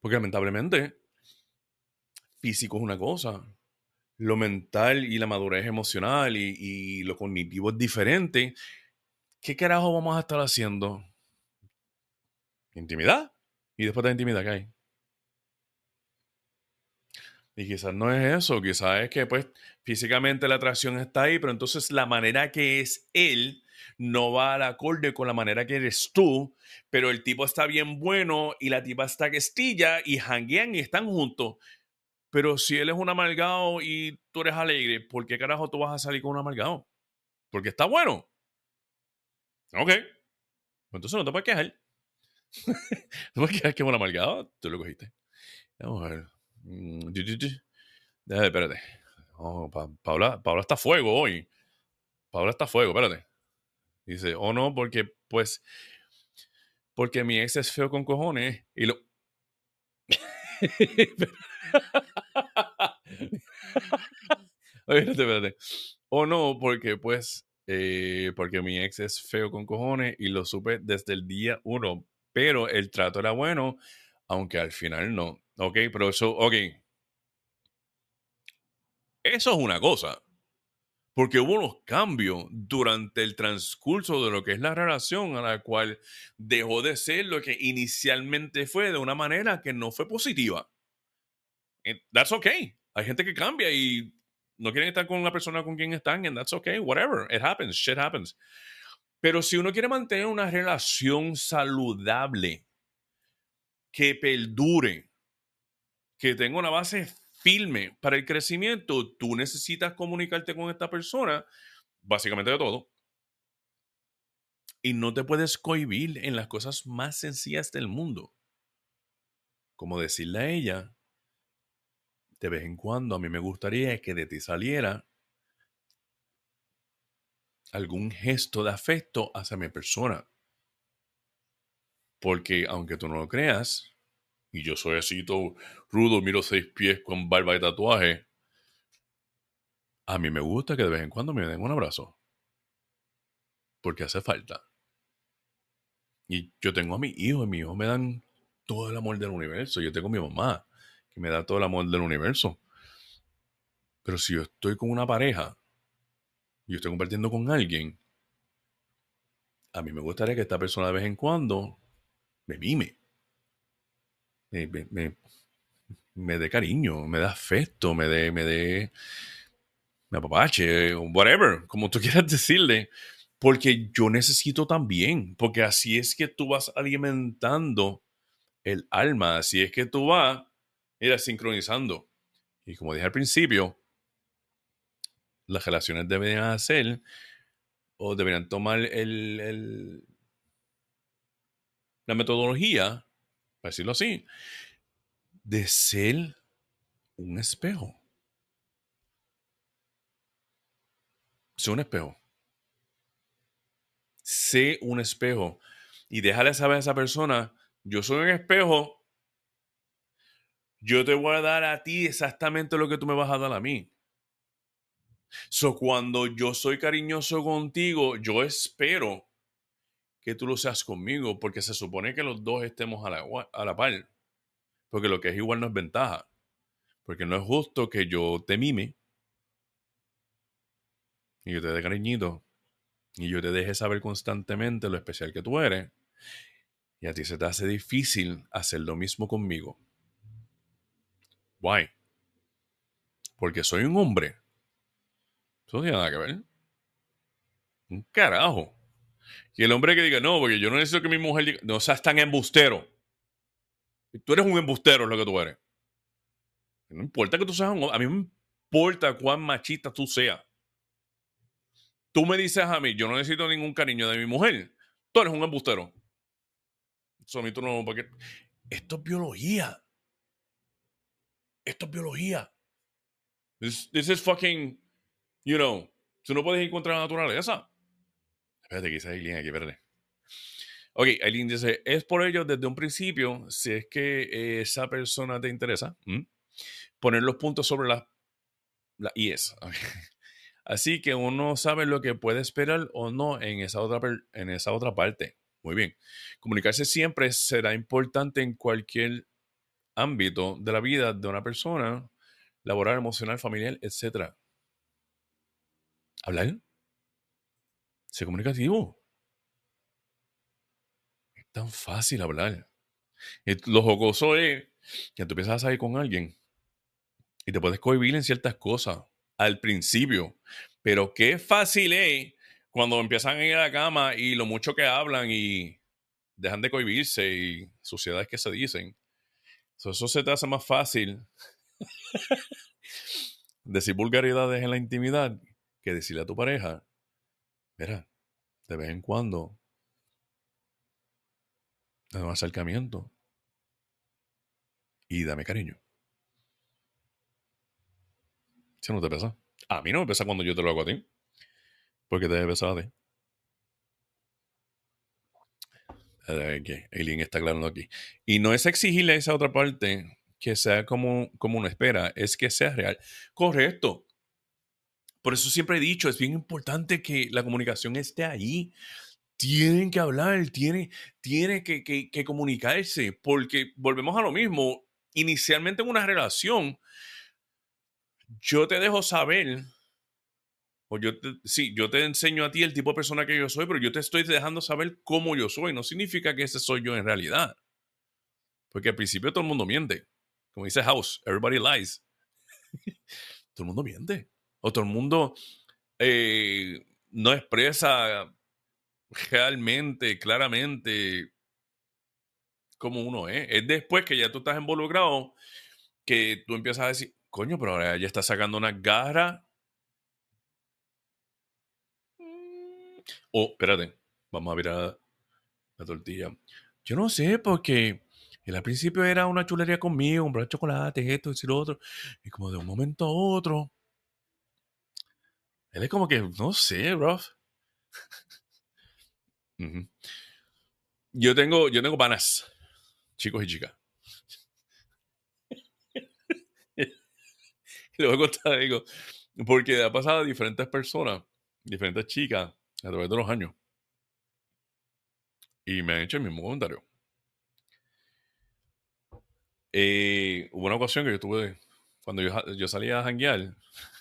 Porque lamentablemente físico es una cosa, lo mental y la madurez emocional y, lo cognitivo es diferente. ¿Qué carajo vamos a estar haciendo? Intimidad. Y después de la intimidad, ¿qué hay? Y quizás no es eso, quizás es que pues físicamente la atracción está ahí, pero entonces la manera que es él no va al acorde con la manera que eres tú, pero el tipo está bien bueno y la tipa está que y hanguean y están juntos. Pero si él es un amargado y tú eres alegre, ¿por qué carajo tú vas a salir con un amargado? Porque está bueno. Ok. Entonces no te puedes quejar. No puedes quejar que es un amargado. Tú lo cogiste. Vamos a ver. Mm, Déjame, espérate. Oh, Paula, Paula está a fuego hoy. Paula está a fuego, espérate. Dice, oh no, porque pues, porque mi ex es feo con cojones y lo... espérate, O no, porque pues, eh, porque mi ex es feo con cojones y lo supe desde el día uno, pero el trato era bueno. aunque al final no. Ok, pero eso, ok. Eso es una cosa. Porque hubo unos cambios durante el transcurso de lo que es la relación a la cual dejó de ser lo que inicialmente fue de una manera que no fue positiva. That's okay. Hay gente que cambia y no quieren estar con la persona con quien están, and that's okay, whatever. It happens, shit happens. Pero si uno quiere mantener una relación saludable, que perdure, que tenga una base firme para el crecimiento, tú necesitas comunicarte con esta persona, básicamente de todo. Y no te puedes cohibir en las cosas más sencillas del mundo. Como decirle a ella, de vez en cuando a mí me gustaría que de ti saliera algún gesto de afecto hacia mi persona. Porque aunque tú no lo creas, y yo soy así todo rudo, miro seis pies con barba y tatuaje, a mí me gusta que de vez en cuando me den un abrazo. Porque hace falta. Y yo tengo a mi hijo, y mi hijo me dan todo el amor del universo. Yo tengo a mi mamá, que me da todo el amor del universo. Pero si yo estoy con una pareja yo estoy compartiendo con alguien, a mí me gustaría que esta persona de vez en cuando me mime, me, me, dé cariño, me dé afecto, me dé, me dé, me apapache, whatever, como tú quieras decirle, porque yo necesito también, porque así es que tú vas alimentando el alma, así es que tú vas, mira, sincronizando. Y como dije al principio, las relaciones deberían hacer o deberían tomar el, la metodología, para decirlo así, de ser un espejo. Sé un espejo. Sé un espejo. Y déjale saber a esa persona, yo soy un espejo, yo te voy a dar a ti exactamente lo que tú me vas a dar a mí. So, cuando yo soy cariñoso contigo, yo espero que tú lo seas conmigo, porque se supone que los dos estemos a la, a la par. Porque lo que es igual no es ventaja. Porque no es justo que yo te mime y yo te dé cariñito y yo te deje saber constantemente lo especial que tú eres y a ti se te hace difícil hacer lo mismo conmigo. Why? Porque soy un hombre eso no tiene nada que ver. Un carajo. Y el hombre que diga, no, porque yo no necesito que mi mujer diga, no seas tan embustero. Tú eres un embustero, es lo que tú eres. No importa que tú seas un a mí me importa cuán machista tú seas. Tú me dices a mí, yo no necesito ningún cariño de mi mujer. Tú eres un embustero. Eso a mí tú no. Esto es biología. Esto es biología. This, this is fucking You know, tú no puedes encontrar la naturaleza. Espérate, quizás hay alguien aquí, espérate. Ok, Aileen dice, es por ello desde un principio, si es que esa persona te interesa, poner los puntos sobre la, la IES. Así que uno sabe lo que puede esperar o no en esa, otra, en esa otra parte. Muy bien. Comunicarse siempre será importante en cualquier ámbito de la vida de una persona, laboral, emocional, familiar, etc hablar. Ser comunicativo. Es tan fácil hablar. Lo jocoso es que tú empiezas a salir con alguien y te puedes cohibir en ciertas cosas al principio. Pero qué fácil es cuando empiezan a ir a la cama y lo mucho que hablan y dejan de cohibirse y suciedades que se dicen. eso se te hace más fácil decir vulgaridades en la intimidad que decirle a tu pareja, mira, de vez en cuando, dame un acercamiento y dame cariño. Si no te pesa. A mí no me pesa cuando yo te lo hago a ti. Porque te debe pesar a ti. Que Eileen está aclarando aquí. Y no es exigirle a esa otra parte que sea como, como uno espera, es que sea real. Correcto. Por eso siempre he dicho, es bien importante que la comunicación esté ahí. tienen que hablar, tienen, tienen que, que, comunicarse, porque volvemos a lo mismo. Inicialmente en una relación, yo te dejo saber, o yo te, sí, yo te enseño a ti el tipo de persona que yo soy, pero yo te estoy dejando saber cómo yo soy. No significa que ese soy yo en realidad. Porque al principio todo el mundo miente. Como dice House, everybody lies. todo el mundo miente. O todo el mundo eh, no expresa realmente, claramente, como uno es. Es después que ya tú estás involucrado que tú empiezas a decir, coño, pero ahora ya está sacando una garra. Oh, espérate, vamos a mirar la tortilla. Yo no sé, porque él al principio era una chulería conmigo, de chocolate, esto, lo otro. Y como de un momento a otro, él es como que, no sé, bro. Yo tengo, yo tengo panas, chicos y chicas. Le voy a contar algo. Porque ha pasado a diferentes personas, diferentes chicas, a través de los años. Y me han hecho el mismo comentario. Eh, hubo una ocasión que yo tuve, cuando yo, yo salía a janguear,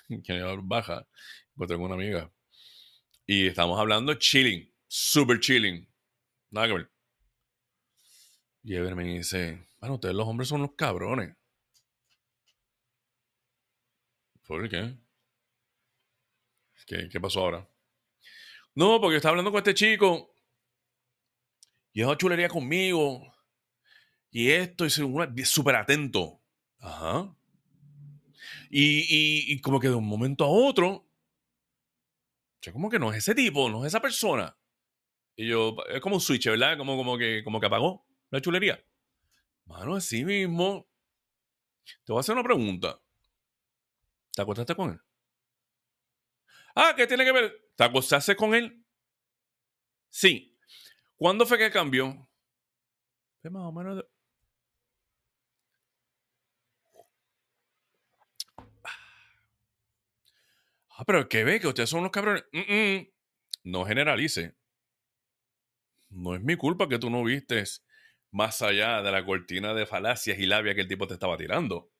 que baja, encontré con una amiga. Y estamos hablando chilling, super chilling. Nada que ver. Y Ever me dice, bueno, ustedes los hombres son los cabrones. ¿Por qué? ¿Qué, qué pasó ahora? No, porque estaba hablando con este chico. Y es chulería conmigo. Y esto, y súper atento. Ajá. Y, y, como que de un momento a otro, yo como que no es ese tipo, no es esa persona. Y yo, es como un switch, ¿verdad? Como, como, que, como que apagó la chulería. Mano, así mismo. Te voy a hacer una pregunta. ¿Te acostaste con él? Ah, ¿qué tiene que ver? ¿Te acostaste con él? Sí. ¿Cuándo fue que cambió? Fue más o menos Ah, pero que ve que ustedes son unos cabrones. No generalice. No es mi culpa que tú no vistes más allá de la cortina de falacias y labia que el tipo te estaba tirando.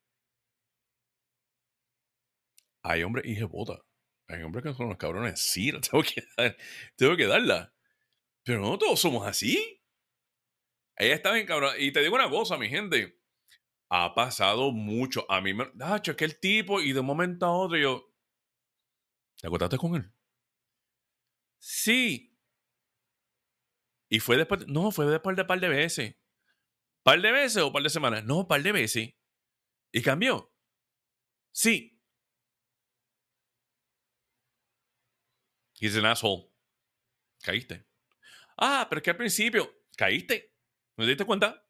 Hay hombres y bota. Hay hombres que son unos cabrones. Sí, tengo que, tengo que darla. Pero no todos somos así. Ella está bien cabrón. Y te digo una cosa, mi gente. Ha pasado mucho. A mí me. Dacho, es que el tipo, y de un momento a otro yo. ¿Te acostaste con él? Sí. Y fue después, no, fue después de un par de veces. ¿Par de veces o par de semanas? No, par de veces. ¿Y cambió? Sí. He's an asshole. Caíste. Ah, pero es que al principio caíste. ¿No te diste cuenta?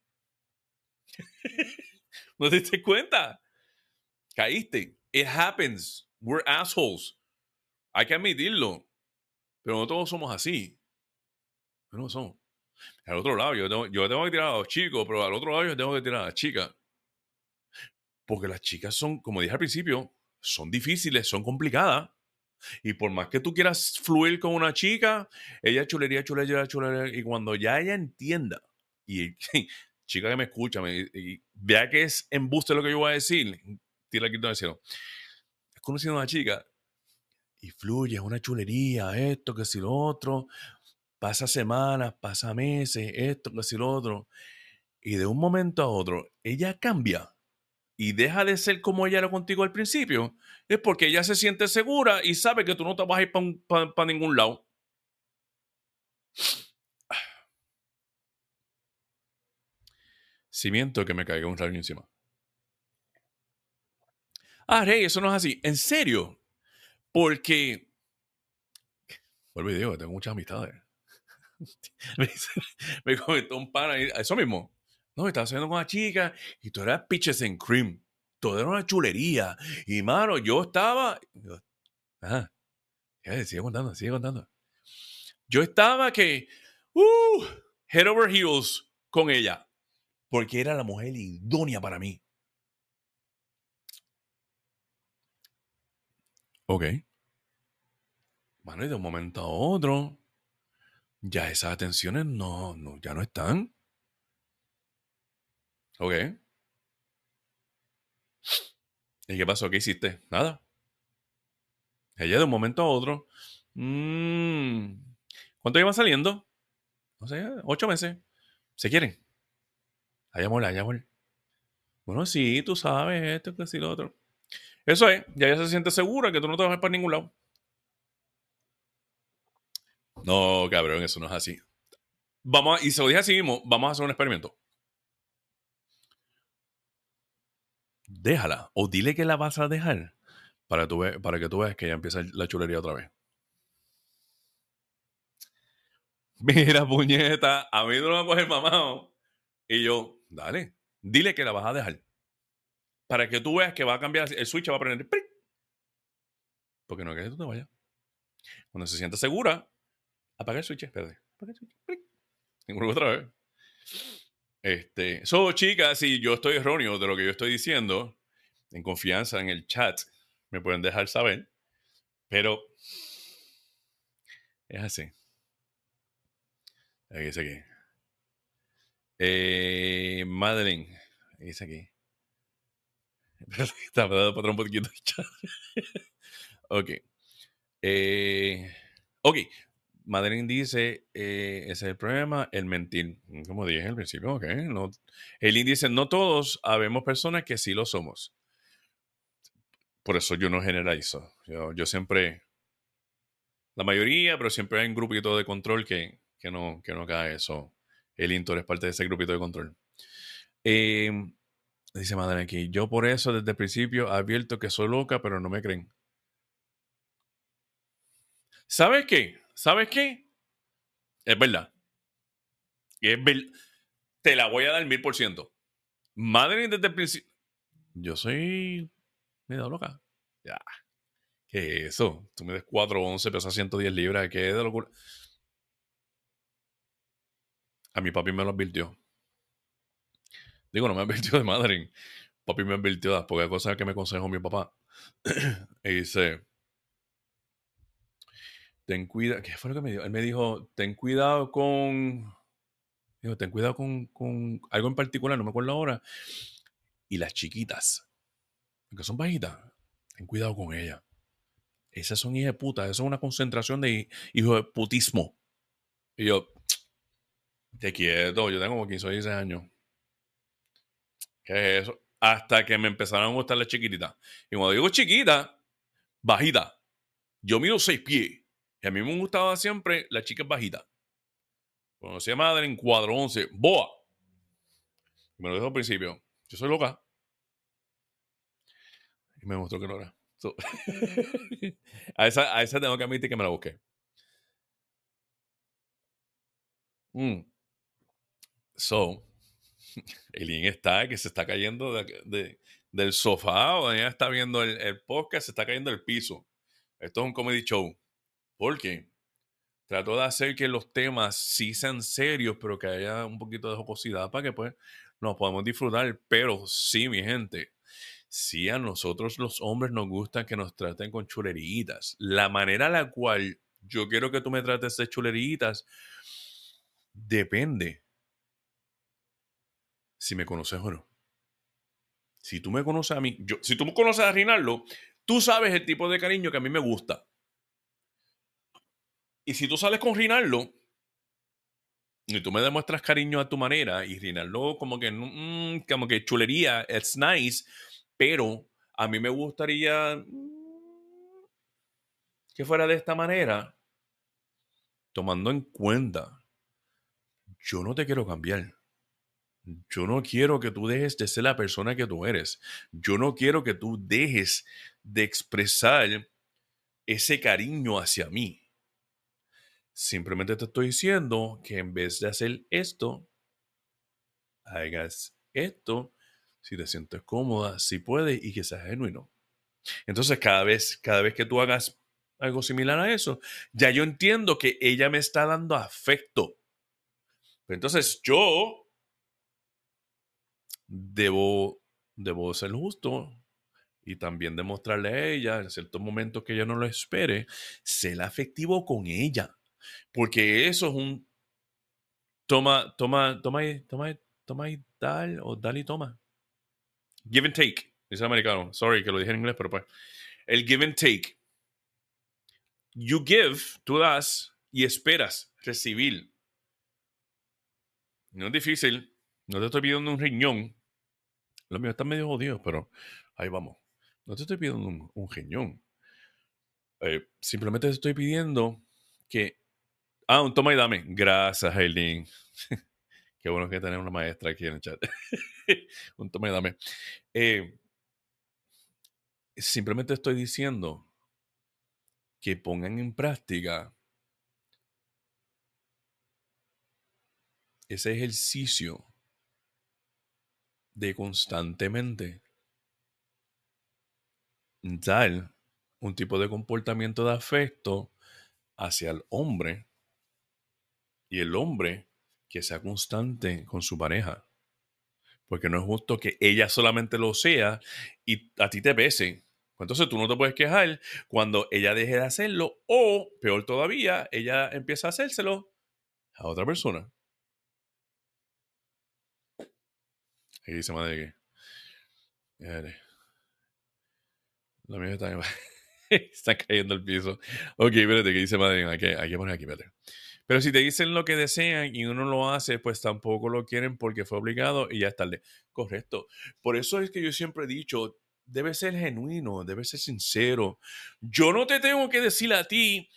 ¿No te diste cuenta? Caíste. It happens. We're assholes. Hay que admitirlo. Pero no todos somos así. No somos. Al otro lado, yo tengo, yo tengo que tirar a los chicos, pero al otro lado yo tengo que tirar a las chicas. Porque las chicas son, como dije al principio, son difíciles, son complicadas. Y por más que tú quieras fluir con una chica, ella chulería, chulería, chulería. Y cuando ya ella entienda, y, chica que me escucha, y vea que es embuste lo que yo voy a decir, tira aquí el cielo. Es conocido a una chica y fluye, es una chulería, esto, que si lo otro, pasa semanas, pasa meses, esto, que si lo otro, y de un momento a otro, ella cambia y deja de ser como ella era contigo al principio, es porque ella se siente segura y sabe que tú no te vas a ir para ningún lado. Cimiento que me caiga un rayo encima. Ah, Rey, eso no es así. ¿En serio? Porque, vuelvo y digo, tengo muchas amistades. me, comentó un pana, eso mismo. No, estaba saliendo con una chica y todo era pitches and cream. Todo era una chulería. Y, mano, yo estaba... Ajá. sigue contando, sigue contando. Yo estaba que... Uh, head over heels con ella. Porque era la mujer idónea para mí. Ok. Bueno, y de un momento a otro, ya esas atenciones no, no, ya no están. Ok. ¿Y qué pasó? ¿Qué hiciste? Nada. Ella de un momento a otro. Mmm, ¿Cuánto llevan saliendo? No sé, ocho meses. ¿Se quieren? Hay amor, hay amor. Bueno, sí, tú sabes esto, que sí, lo otro. Eso es, ya ella se siente segura que tú no te vas a ir para ningún lado. No, cabrón, eso no es así. Vamos y se lo dije así mismo, vamos a hacer un experimento. Déjala, o dile que la vas a dejar para que tú veas que ya empieza la chulería otra vez. Mira, puñeta, a mí no me va a coger mamado. Y yo, dale, dile que la vas a dejar. Para que tú veas que va a cambiar, el switch va a prender. Porque no quieres que tú te vayas. Cuando se sienta segura, apaga el switch, espérate. Apaga el switch. otra vez. Este, so, chicas, si yo estoy erróneo de lo que yo estoy diciendo, en confianza en el chat, me pueden dejar saber. Pero es así. Aquí dice aquí. Eh, Madeline. Dice aquí. Está para un poquito el chat. ok. Eh, ok. Madeline dice, eh, ese es el problema, el mentir. Como dije al principio, ok. No. Elin dice, no todos habemos personas que sí lo somos. Por eso yo no generalizo. Yo, siempre, la mayoría, pero siempre hay un grupito de control que, que, no, que no cae eso. El Intor es parte de ese grupito de control. Em, dice Madeline aquí, yo por eso desde el principio advierto que soy loca, pero no me creen. ¿Sabes qué? ¿Sabes qué? Es verdad. Es Te la voy a dar mil por ciento. Madre desde el principio. Yo soy medio loca. Ya. ¿Qué es eso? Tú me des 411, pesas 110 libras. ¿Qué de locura? A mi papi me lo advirtió. Digo, no me advirtió de madre. Papi me advirtió de pocas cosas que me aconsejó mi papá. y dice, ten cuidado, ¿qué fue lo que me dijo? Él me dijo, ten cuidado con, dijo, ten cuidado con, con algo en particular, no me acuerdo ahora, y las chiquitas, que son bajitas, ten cuidado con ellas. Esas son hijas de puta, eso es una concentración de hijo de putismo. Y yo, te quieto, yo tengo como 15 o 16 años. ¿Qué es eso? Hasta que me empezaron a gustar las chiquititas. Y cuando digo chiquita, bajita. Yo mido 6 pies. Y a mí me gustaba siempre la chica bajita. Conocí a madre en cuadro 11. ¡Boa! Me lo dijo al principio. Yo soy loca. Y me mostró que no era. a, esa, a esa tengo que admitir que me la busqué. Mm. So, Elin está que se está cayendo de, del sofá o ella está viendo el, el podcast, se está cayendo del piso. Esto es un comedy show. Porque trato de hacer que los temas sí sean serios, pero que haya un poquito de jocosidad para que pues nos podamos disfrutar. Pero sí, mi gente, sí a nosotros los hombres nos gusta que nos traten con chuleritas. La manera en la cual yo quiero que tú me trates de chuleritas depende si me conoces o no. Si tú me conoces a mí, yo, si tú me conoces a Rinaldo, tú sabes el tipo de cariño que a mí me gusta. Y si tú sales con Rinaldo y tú me demuestras cariño a tu manera y Rinaldo como que, mm, como que chulería, it's nice, pero a mí me gustaría mm, que fuera de esta manera, tomando en cuenta, yo no te quiero cambiar. Yo no quiero que tú dejes de ser la persona que tú eres. Yo no quiero que tú dejes de expresar ese cariño hacia mí. Simplemente te estoy diciendo que en vez de hacer esto, hagas esto si te sientes cómoda, si puedes y que sea genuino. Entonces, cada vez, cada vez que tú hagas algo similar a eso, ya yo entiendo que ella me está dando afecto. Entonces, yo debo, debo ser justo y también demostrarle a ella en ciertos momentos que ella no lo espere, ser afectivo con ella Porque eso es un toma, toma, toma y, toma, toma y tal, o dale y toma. Give and take, dice el americano. Sorry que lo dije en inglés, pero pues. El give and take. You give, tú das y esperas recibir. No es difícil. No te estoy pidiendo un riñón. Lo mío está medio jodido, pero ahí vamos. No te estoy pidiendo un, un. Eh, simplemente te estoy pidiendo que. Ah, un toma y dame. Gracias, Aileen. Qué bueno que tener una maestra aquí en el chat. un toma y dame. Eh, simplemente estoy diciendo que pongan en práctica ese ejercicio de constantemente dar un tipo de comportamiento de afecto hacia el hombre y el hombre que sea constante con su pareja. Porque no es justo que ella solamente lo sea y a ti te pese. Entonces tú no te puedes quejar cuando ella deje de hacerlo o, peor todavía, ella empieza a hacérselo a otra persona. Aquí dice madre que. La mía está, está cayendo el piso. Ok, espérate, que dice madre. Hay que poner aquí, espérate. Pero si te dicen lo que desean y uno lo hace, pues tampoco lo quieren porque fue obligado y ya es tarde. Correcto. Por eso es que yo siempre he dicho, debe ser genuino, debe ser sincero. Yo no te tengo que decir a ti,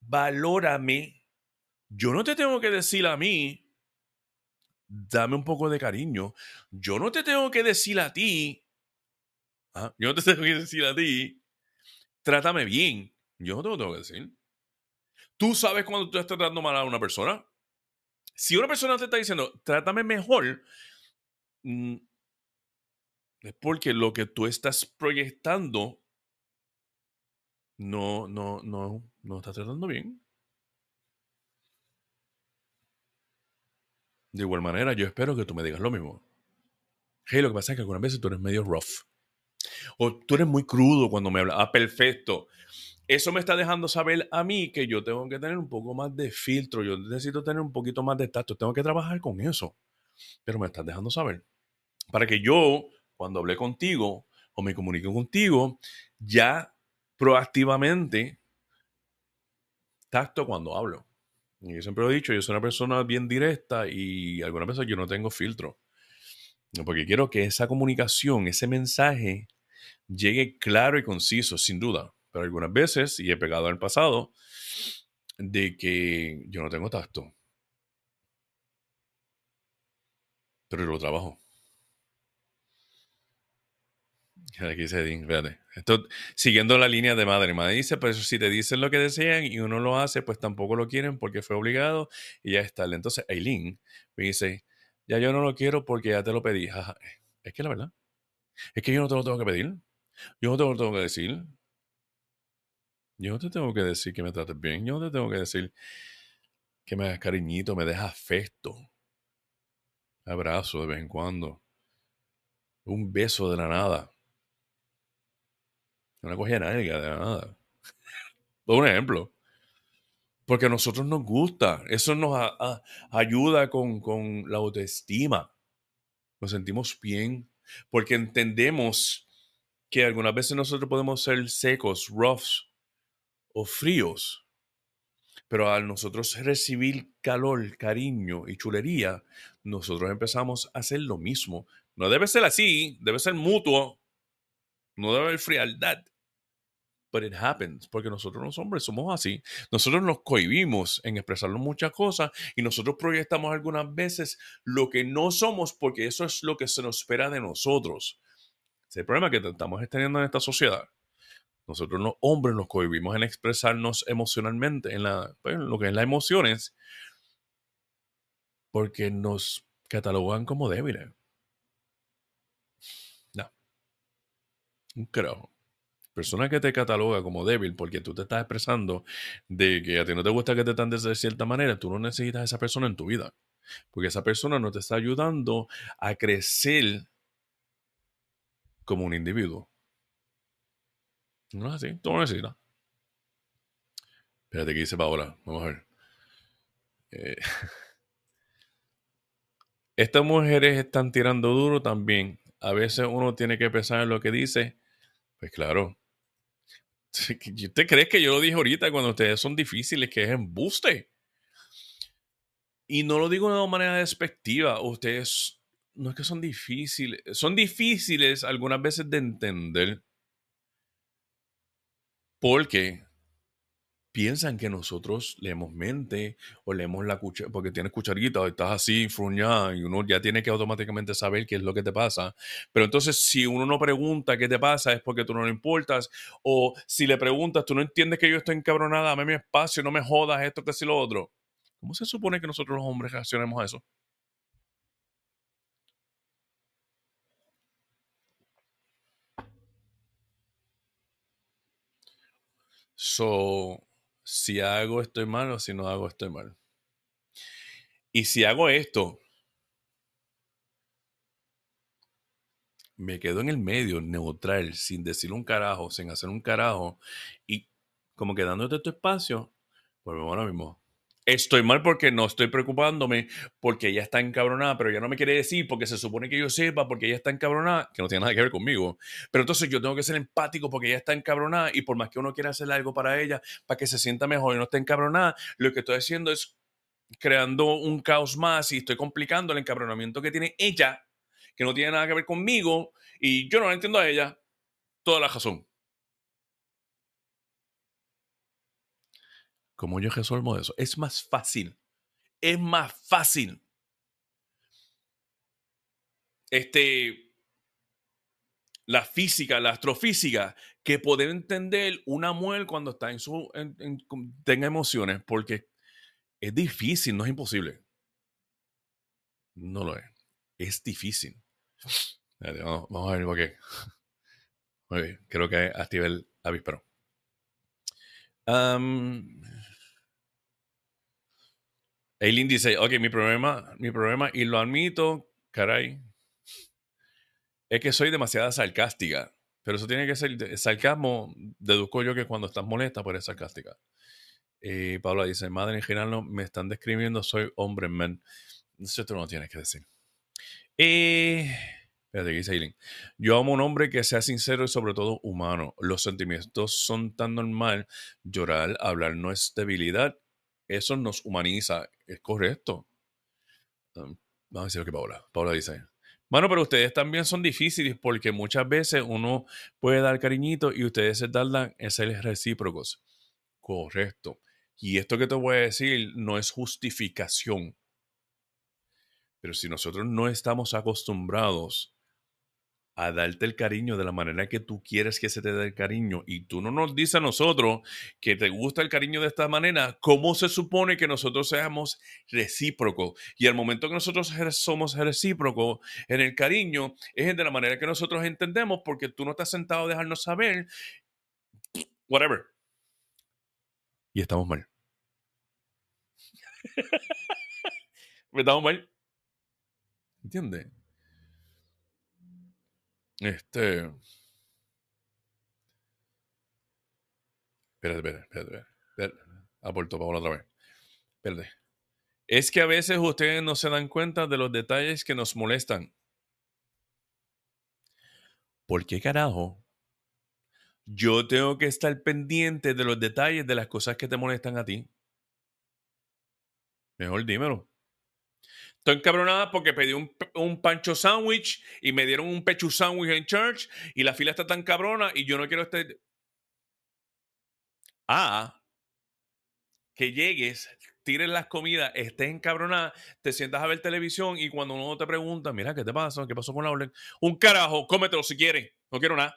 valórame. Yo no te tengo que decir a mí, dame un poco de cariño. Yo no te tengo que decir a ti, ¿ah? yo no te tengo que decir a ti, trátame bien. Yo no te lo tengo que decir. Tú sabes cuando tú estás tratando mal a una persona. Si una persona te está diciendo, trátame mejor, mm, es porque lo que tú estás proyectando no, no, no, no tratando bien. De igual manera, yo espero que tú me digas lo mismo. Hey, lo que pasa es que algunas veces tú eres medio rough. O tú eres muy crudo cuando me hablas. Ah, perfecto. Eso me está dejando saber a mí que yo tengo que tener un poco más de filtro. Yo necesito tener un poquito más de tacto. Tengo que trabajar con eso. Pero me estás dejando saber. Para que yo, cuando hablé contigo o me comunique contigo, ya proactivamente tacto cuando hablo. Y yo siempre lo he dicho, yo soy una persona bien directa y algunas veces yo no tengo filtro. Porque quiero que esa comunicación, ese mensaje, llegue claro y conciso, sin duda. Pero algunas veces, y he pegado el pasado, de que yo no tengo tacto. Pero lo trabajo. Aquí dice Dean, espérate. Esto, siguiendo la línea de madre. Madre dice, pues si te dicen lo que desean y uno lo hace, pues tampoco lo quieren porque fue obligado y ya está. Entonces Aileen me dice, ya yo no lo quiero porque ya te lo pedí. Es que la verdad, es que yo no te lo tengo que pedir. Yo no te lo tengo que decir. Yo no te tengo que decir que me trates bien. Yo no te tengo que decir que me hagas cariñito, me dejas afecto. Abrazo de vez en cuando. Un beso de la nada. Una cogida nalga de nada. Por un ejemplo. Porque a nosotros nos gusta. Eso nos ayuda con, con la autoestima. Nos sentimos bien. Porque entendemos que algunas veces nosotros podemos ser secos, roughs o fríos. Pero al nosotros recibir calor, cariño y chulería, nosotros empezamos a hacer lo mismo. No debe ser así, debe ser mutuo. No debe haber frialdad. But it happens, porque nosotros los hombres somos así. Nosotros nos cohibimos en expresarnos muchas cosas y nosotros proyectamos algunas veces lo que no somos porque eso es lo que se nos espera de nosotros. Es el problema que estamos teniendo en esta sociedad. Nosotros los hombres nos cohibimos en expresarnos emocionalmente, en, la, pues, en lo que es las emociones, porque nos catalogan como débiles. Un. Persona que te cataloga como débil porque tú te estás expresando de que a ti no te gusta que te traten de cierta manera, tú no necesitas a esa persona en tu vida. Porque esa persona no te está ayudando a crecer como un individuo. No es así, tú no necesitas. Espérate, ¿qué dice Paola? Vamos a ver. Eh, estas mujeres están tirando duro también. A veces uno tiene que pensar en lo que dice. Pues claro. ¿Usted cree que yo lo dije ahorita cuando ustedes son difíciles, que es embuste? Y no lo digo de una manera despectiva. Ustedes no es que son difíciles. Son difíciles algunas veces de entender. Porque piensan que nosotros leemos mente o leemos la cuchara, porque tienes cucharita o estás así, fruñada, y uno ya tiene que automáticamente saber qué es lo que te pasa. Pero entonces, si uno no pregunta qué te pasa, es porque tú no le importas. O si le preguntas, tú no entiendes que yo estoy encabronada, dame mi espacio, no me jodas esto, que si lo otro. ¿Cómo se supone que nosotros los hombres reaccionemos a eso? So, si hago estoy mal o si no hago estoy mal. Y si hago esto, me quedo en el medio, neutral, sin decir un carajo, sin hacer un carajo, y como quedándote tu espacio, pues ahora mismo estoy mal porque no estoy preocupándome, porque ella está encabronada, pero ella no me quiere decir porque se supone que yo sepa, porque ella está encabronada, que no tiene nada que ver conmigo. Pero entonces yo tengo que ser empático porque ella está encabronada y por más que uno quiera hacer algo para ella, para que se sienta mejor y no esté encabronada, lo que estoy haciendo es creando un caos más y estoy complicando el encabronamiento que tiene ella, que no tiene nada que ver conmigo y yo no la entiendo a ella. Toda la razón. ¿Cómo yo resuelvo eso? Es más fácil. Es más fácil. Este, la física, la astrofísica, que poder entender una mujer cuando está en su, tenga emociones, porque es difícil, no es imposible. No lo es. Es difícil. Vamos, a ver por qué. Muy creo que activé el avispero. Eileen dice, ok, mi problema, mi problema, y lo admito, caray, es que soy demasiado sarcástica. Pero eso tiene que ser, sarcasmo, deduzco yo que cuando estás molesta, pues eres sarcástica. Y Paula dice, madre, en general no, me están describiendo, soy hombre, man. Eso tú no tienes que decir. Eh, espérate, dice Eileen. Yo amo un hombre que sea sincero y sobre todo humano. Los sentimientos son tan normal. Llorar, hablar no es debilidad eso nos humaniza, es correcto. Um, vamos a decir lo que Paula. Paula dice. Bueno, pero ustedes también son difíciles porque muchas veces uno puede dar cariñito y ustedes se tardan en ser recíprocos. Correcto. Y esto que te voy a decir no es justificación. Pero si nosotros no estamos acostumbrados a darte el cariño de la manera que tú quieres que se te dé el cariño y tú no nos dices a nosotros que te gusta el cariño de esta manera, ¿cómo se supone que nosotros seamos recíprocos? Y al momento que nosotros somos recíprocos en el cariño, es de la manera que nosotros entendemos porque tú no estás sentado a dejarnos saber, whatever. Y estamos mal. estamos mal. ¿Entiendes? Este. Espérate, espérate, espérate. espérate. Aporto Paola otra vez. Es que a veces ustedes no se dan cuenta de los detalles que nos molestan. ¿Por qué carajo? Yo tengo que estar pendiente de los detalles de las cosas que te molestan a ti. Mejor dímelo. Estoy encabronada porque pedí un, un pancho sándwich y me dieron un pechu sándwich en church y la fila está tan cabrona y yo no quiero estar... Ah, que llegues, tires las comidas, estés encabronada, te sientas a ver televisión y cuando uno te pregunta, mira, ¿qué te pasa? ¿Qué pasó con la orden? Un carajo, cómetelo si quieres, no quiero nada.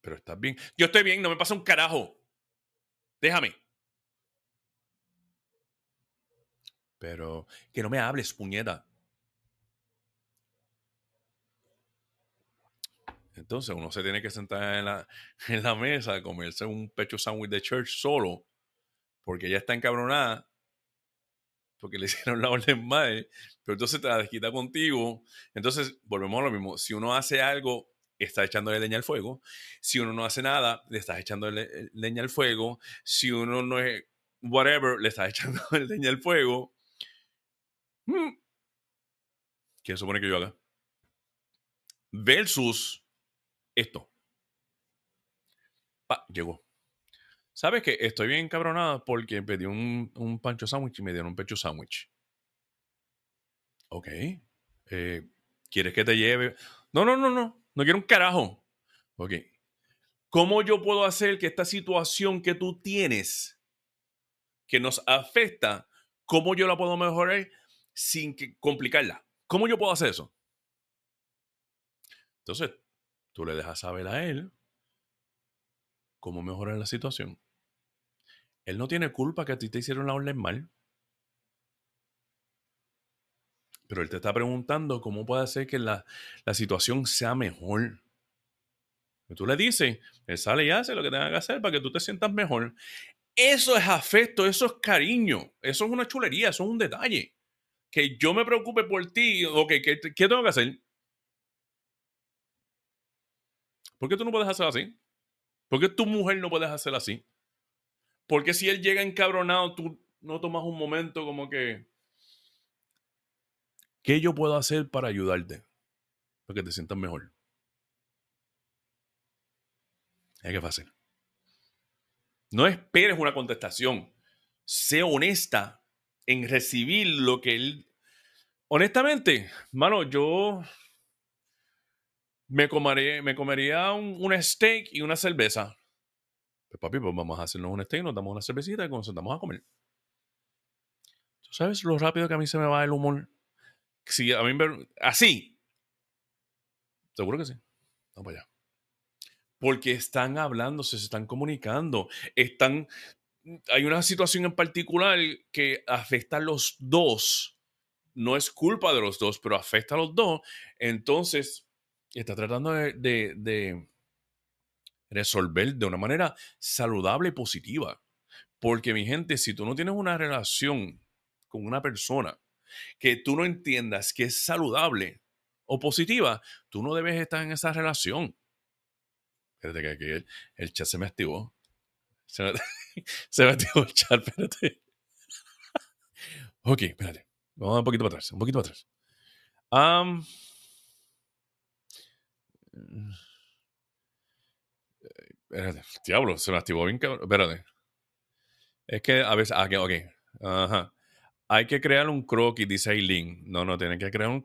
Pero estás bien. Yo estoy bien, no me pasa un carajo. Déjame. Pero que no me hables, puñeta. Entonces uno se tiene que sentar en la, en la mesa a comerse un pecho sándwich de church solo, porque ella está encabronada, porque le hicieron la orden mal, pero entonces te la desquita contigo. Entonces volvemos a lo mismo. Si uno hace algo estás echándole leña al fuego. Si uno no hace nada, le estás echando leña al fuego. Si uno no es whatever, le estás echando leña al fuego. Hmm. ¿Qué supone que yo haga? Versus esto. Pa, llegó. ¿Sabes qué? Estoy bien cabronada porque pedí un, un pancho sándwich y me dieron un pecho sándwich. Ok. Eh, ¿Quieres que te lleve? No, no, no, no. No quiero un carajo. Ok. ¿Cómo yo puedo hacer que esta situación que tú tienes, que nos afecta, cómo yo la puedo mejorar sin que complicarla? ¿Cómo yo puedo hacer eso? Entonces, tú le dejas saber a él cómo mejorar la situación. Él no tiene culpa que a ti te hicieron la orden mal. Pero él te está preguntando cómo puede hacer que la, situación sea mejor. Y tú le dices, él sale y hace lo que tenga que hacer para que tú te sientas mejor. Eso es afecto, eso es cariño, eso es una chulería, eso es un detalle. Que yo me preocupe por ti, ok, ¿qué, qué tengo que hacer? ¿Por qué tú no puedes hacer así? ¿Por qué tu mujer no puedes hacer así? ¿Por qué si él llega encabronado, tú no tomas un momento como que, ¿Qué yo puedo hacer para ayudarte? Para que te sientas mejor. Es que fácil. No esperes una contestación. Sé honesta en recibir lo que él. Honestamente, mano, yo me comería, me un, steak y una cerveza. Pues papi, pues vamos a hacernos un steak, nos damos una cervecita y nos sentamos a comer. ¿Tú sabes lo rápido que a mí se me va el humor? Si a mí así. Seguro que sí. Vamos allá. Porque están hablando, se están comunicando, están. Hay una situación en particular que afecta a los dos. No es culpa de los dos, pero afecta a los dos. Entonces, está tratando de, resolver de una manera saludable y positiva. Porque, mi gente, si tú no tienes una relación con una persona que tú no entiendas que es saludable o positiva, tú no debes estar en esa relación. Espérate que aquí el, chat se me activó. Se me, activó el chat, espérate. ok, espérate. Vamos un poquito para atrás, un poquito para atrás. espérate, diablo, se me activó bien cabrón. Espérate. Es que a veces. Ah, ok. Ajá. Hay que crear un croquis, dice Aileen. No, no tiene que crear un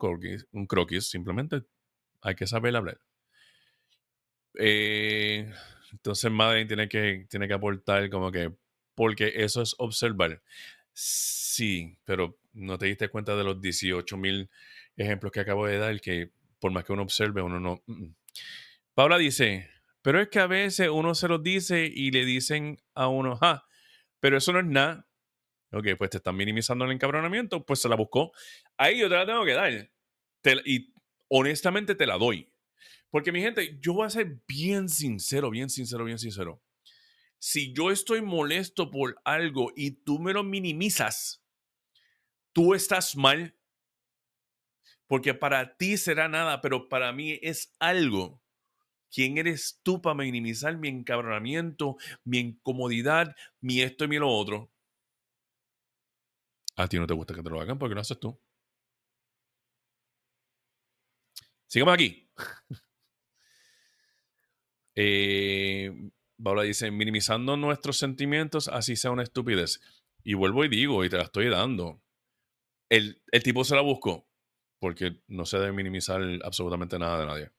croquis, simplemente hay que saber hablar. Eh, entonces Madeline tiene que, tiene que aportar como que, porque eso es observar. Sí, pero no te diste cuenta de los 18 mil ejemplos que acabo de dar, que por más que uno observe, uno no... Mm, mm. Paula dice, pero es que a veces uno se los dice y le dicen a uno, ah, pero eso no es nada. Ok, pues te están minimizando el encabronamiento, pues se la buscó. Ahí yo te la tengo que dar. y honestamente te la doy. Porque mi gente, yo voy a ser bien sincero, bien sincero, bien sincero. Si yo estoy molesto por algo y tú me lo minimizas, tú estás mal. Porque para ti será nada, pero para mí es algo. ¿Quién eres tú para minimizar mi encabronamiento, mi incomodidad, mi esto y mi lo otro? A ti no te gusta que te lo hagan porque no haces tú. Sigamos aquí. eh, dice, minimizando nuestros sentimientos, así sea una estupidez. Y vuelvo y digo, y te la estoy dando. El, el tipo se la buscó porque no se debe minimizar absolutamente nada de nadie.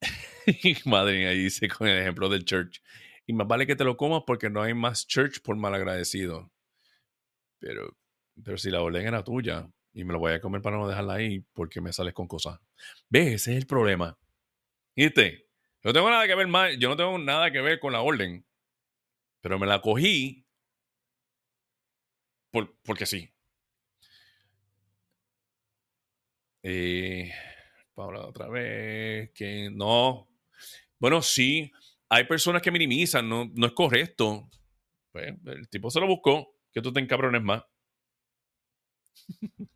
Madre mía, dice con el ejemplo del church. Y más vale que te lo comas porque no hay más church por malagradecido. Pero, pero si la orden era tuya y me lo voy a comer para no dejarla ahí porque me sales con cosas. ¿Ves? Ese es el problema. ¿Viste? Yo no tengo nada que ver más, yo no tengo nada que ver con la orden. Pero me la cogí por, porque sí. Eh, Paula, otra vez, que no. Bueno, sí, hay personas que minimizan, no, no es correcto. Pues, el tipo se lo buscó, que tú te encabrones más.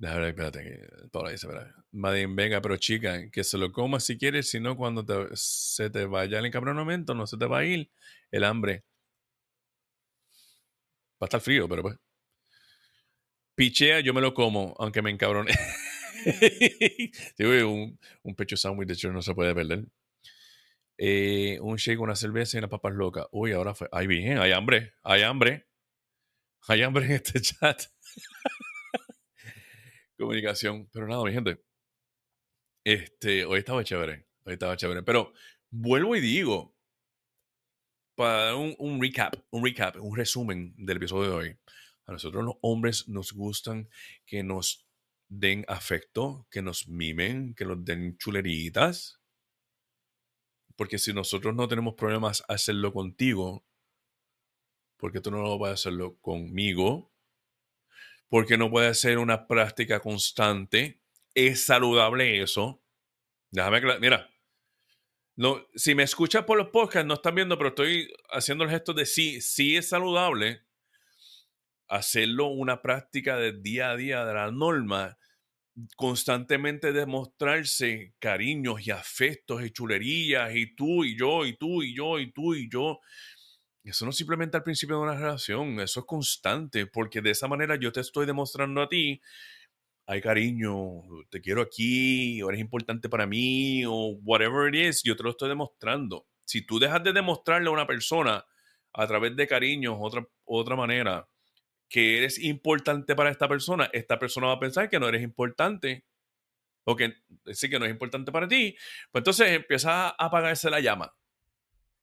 Déjame ver, espérate. Paula dice. Madin, venga, pero chica, que se lo comas si quieres, si no, cuando te- se te vaya el encabronamiento, no se te va a ir el hambre. Va a estar frío, pero pues. Pichea, yo me lo como, aunque me encabrone. Sí, un, un pecho sándwich de hecho no se puede perder. Eh, un shake, una cerveza y unas papas locas. Uy, ahora fue. Ay, bien, hay hambre, hay hambre. Hay hambre en este chat. Comunicación. Pero nada, mi gente. Este, hoy estaba chévere. Hoy estaba chévere. Pero vuelvo y digo, para dar un, un recap, un recap, un resumen del episodio de hoy. A nosotros los hombres nos gustan que nos den afecto, que nos mimen, que nos den chuleritas. Porque si nosotros no tenemos problemas hacerlo contigo, porque tú no lo puedes hacerlo conmigo, porque no puede ser una práctica constante, es saludable eso. Déjame mira, no, si me escuchas por los podcasts, no están viendo, pero estoy haciendo el gesto de sí, sí es saludable hacerlo una práctica de día a día de la norma, constantemente demostrarse cariños y afectos y chulerías y tú y yo y tú y yo y tú y yo. Eso no es simplemente al principio de una relación, eso es constante, porque de esa manera yo te estoy demostrando a ti, hay cariño, te quiero aquí, o eres importante para mí, o whatever it is, yo te lo estoy demostrando. Si tú dejas de demostrarle a una persona a través de cariños, otra, otra manera, que eres importante para esta persona, esta persona va a pensar que no eres importante o que sí que no es importante para ti, pues entonces empieza a apagarse la llama.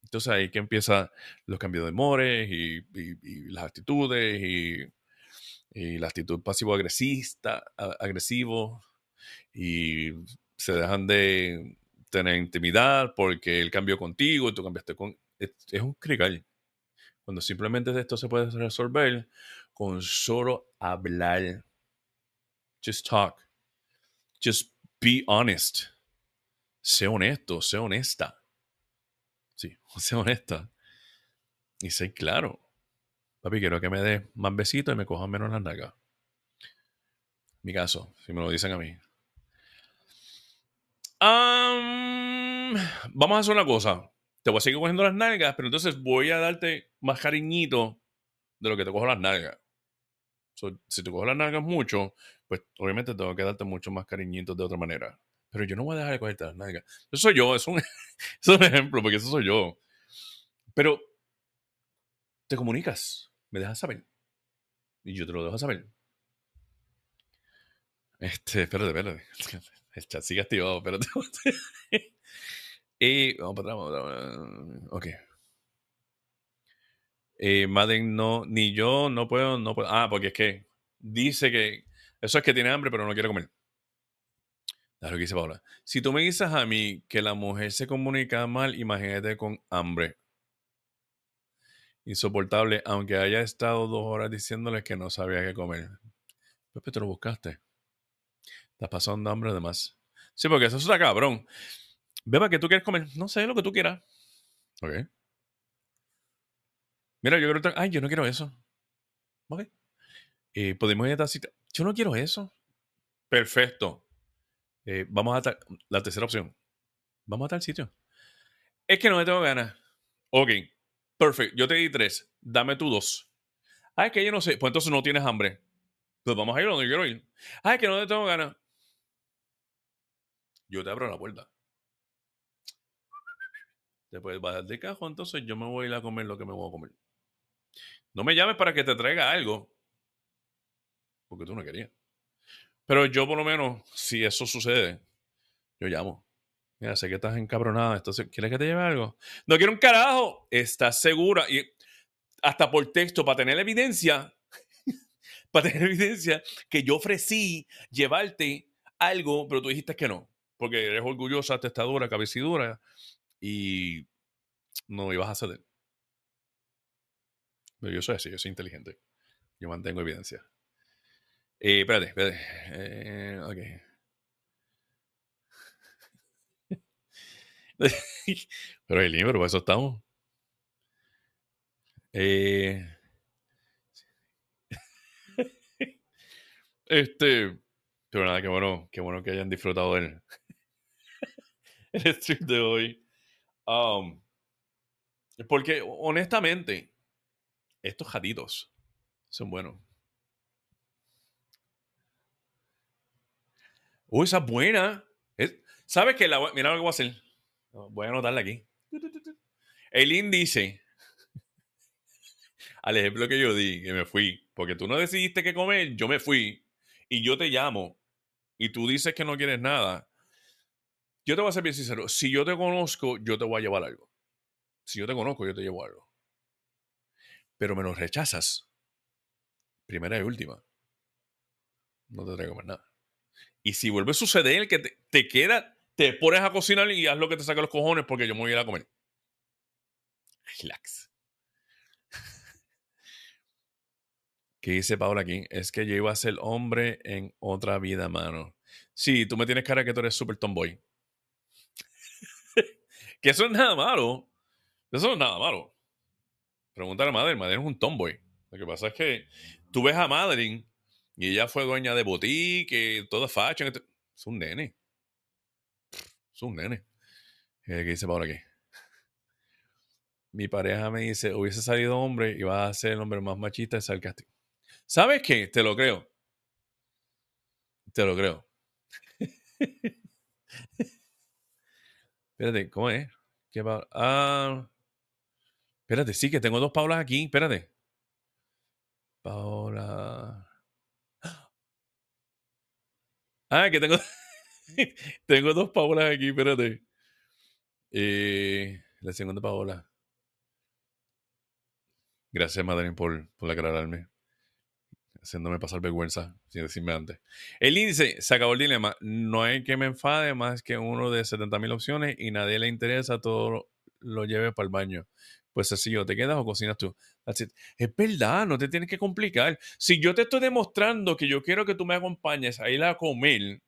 Entonces ahí que empiezan los cambios de humores y, las actitudes y, la actitud pasivo-agresista, agresivo y se dejan de tener intimidad porque él cambió contigo y tú cambiaste con... Es, es un crical. Cuando simplemente esto se puede resolver con solo hablar. Just talk. Just be honest. Sé honesto, sé honesta. Sí, sé honesta. Y sé claro. Papi, quiero que me des más besitos y me cojan menos las nalgas. Mi caso, si me lo dicen a mí. Am, vamos a hacer una cosa. Te voy a seguir cogiendo las nalgas, pero entonces voy a darte más cariñito de lo que te cojo las nalgas. So, si te cojo las nalgas mucho, pues obviamente tengo que darte mucho más cariñitos de otra manera. Pero yo no voy a dejar de cogerte las nalgas. Eso soy yo, es un, es un ejemplo, porque eso soy yo. Pero te comunicas, me dejas saber. Y yo te lo dejo saber. Este, espérate, espérate. El chat sigue activado, espérate. y vamos para atrás, vamos para atrás. Ok. Eh, Madden no, ni yo no puedo, no puedo. Ah, porque es que dice que eso es que tiene hambre, pero no quiere comer. Lo que dice Paula. Si tú me dices a mí que la mujer se comunica mal, imagínate con hambre. Insoportable, aunque haya estado dos horas diciéndole que no sabía qué comer. Pepe, te lo buscaste. Estás pasando hambre además. Sí, porque eso está cabrón. Beba, ¿qué tú quieres comer? No sé, lo que tú quieras. Ok. Mira, yo quiero... Ay, yo no quiero eso. Ok. Eh, Podemos ir a esta cita. Yo no quiero eso. Perfecto. Eh, vamos a tal... La tercera opción. Vamos a tal sitio. Es que no me tengo ganas. Ok. Perfecto. Yo te di tres. Dame tú dos. Ah, es que yo no sé. Pues entonces no tienes hambre. Pues vamos a ir donde quiero ir. Ah, es que no te tengo ganas. Yo te abro la puerta. Te puedes bajar de cajón, entonces yo me voy a ir a comer lo que me voy a comer. No me llames para que te traiga algo. Porque tú no querías. Pero yo por lo menos, si eso sucede, yo llamo. Mira, sé que estás encabronada, ¿quieres que te lleve algo? No quiero un carajo. ¿Estás segura? Y hasta por texto, para tener evidencia, para tener evidencia que yo ofrecí llevarte algo, pero tú dijiste que no. Porque eres orgullosa, testadura, cabecidura y no ibas a ceder. Pero yo soy así, yo soy inteligente. Yo mantengo evidencia. Eh, espérate, espérate. Eh, ok. pero el libro, para eso estamos. Eh, este. Pero nada, qué bueno, qué bueno que hayan disfrutado del el stream de hoy. Um, porque honestamente, estos jaditos son buenos. Uy, esa es buena. ¿Sabes qué? La, mira lo que voy a hacer. Voy a anotarla aquí. El índice. Al ejemplo que yo di, que me fui. Porque tú no decidiste qué comer, yo me fui. Y yo te llamo. Y tú dices que no quieres nada. Yo te voy a ser bien sincero. Si yo te conozco, yo te voy a llevar algo. Si yo te conozco, yo te llevo algo. Pero me lo rechazas. Primera y última. No te traigo más nada. Y si vuelve a suceder que te, queda, te pones a cocinar y haz lo que te saca los cojones porque yo me voy a ir a comer. Relax. ¿Qué dice Paula aquí? Es que yo iba a ser hombre en otra vida, mano. Sí, tú me tienes cara que tú eres súper tomboy. que eso es nada malo. Eso no es nada malo. Preguntar a Madeline. Madeline es un tomboy. Lo que pasa es que tú ves a Madeline y ella fue dueña de boutique, toda fashion. Es un nene. Es un nene. ¿Qué dice Paula aquí? Mi pareja me dice, hubiese salido hombre y va a ser el hombre más machista de casting. ¿Sabes qué? Te lo creo. Te lo creo. Espérate, ¿cómo es? ¿Qué ah, espérate, sí, que tengo dos Paulas aquí. Espérate. Paula. Ah, que tengo. tengo dos Paulas aquí, espérate. Eh, la segunda Paola. Gracias, Madeline, por, por aclararme haciéndome pasar vergüenza, sin decirme antes. El índice, se acabó el dilema. No hay que me enfade más que uno de 70.000 opciones y nadie le interesa, todo lo, lleve para el baño. Pues sencillo, ¿te quedas o cocinas tú? Es verdad, no te tienes que complicar. Si yo te estoy demostrando que yo quiero que tú me acompañes a ir a comer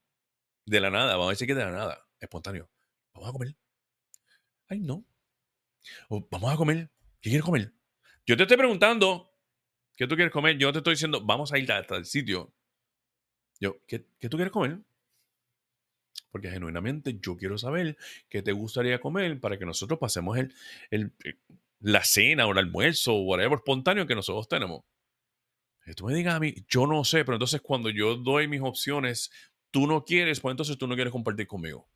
de la nada, vamos a decir que de la nada, espontáneo. Vamos a comer. Ay, no. vamos a comer. ¿Qué quieres comer? Yo te estoy preguntando ¿Qué tú quieres comer? Yo no te estoy diciendo, vamos a ir hasta el sitio. Yo, ¿qué, tú quieres comer? Porque genuinamente yo quiero saber qué te gustaría comer para que nosotros pasemos el, el, eh, la cena o el almuerzo o whatever espontáneo que nosotros tenemos. Que tú me digas a mí, yo no sé, pero entonces cuando yo doy mis opciones, tú no quieres, pues entonces tú no quieres compartir conmigo.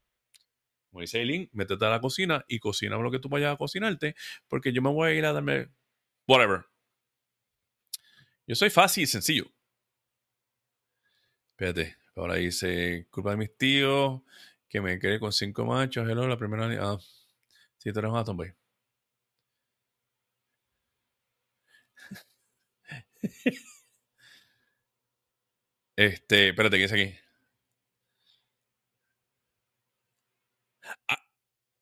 Como dice Eileen, métete a la cocina y cocina lo que tú vayas a cocinarte, porque yo me voy a ir a darme whatever. Yo soy fácil y sencillo. Espérate, ahora dice, culpa de mis tíos, que me quedé con cinco machos. Hello, la primera... Ah, sí, tú eres tomboy. Este, espérate, ¿qué dice aquí? Ah,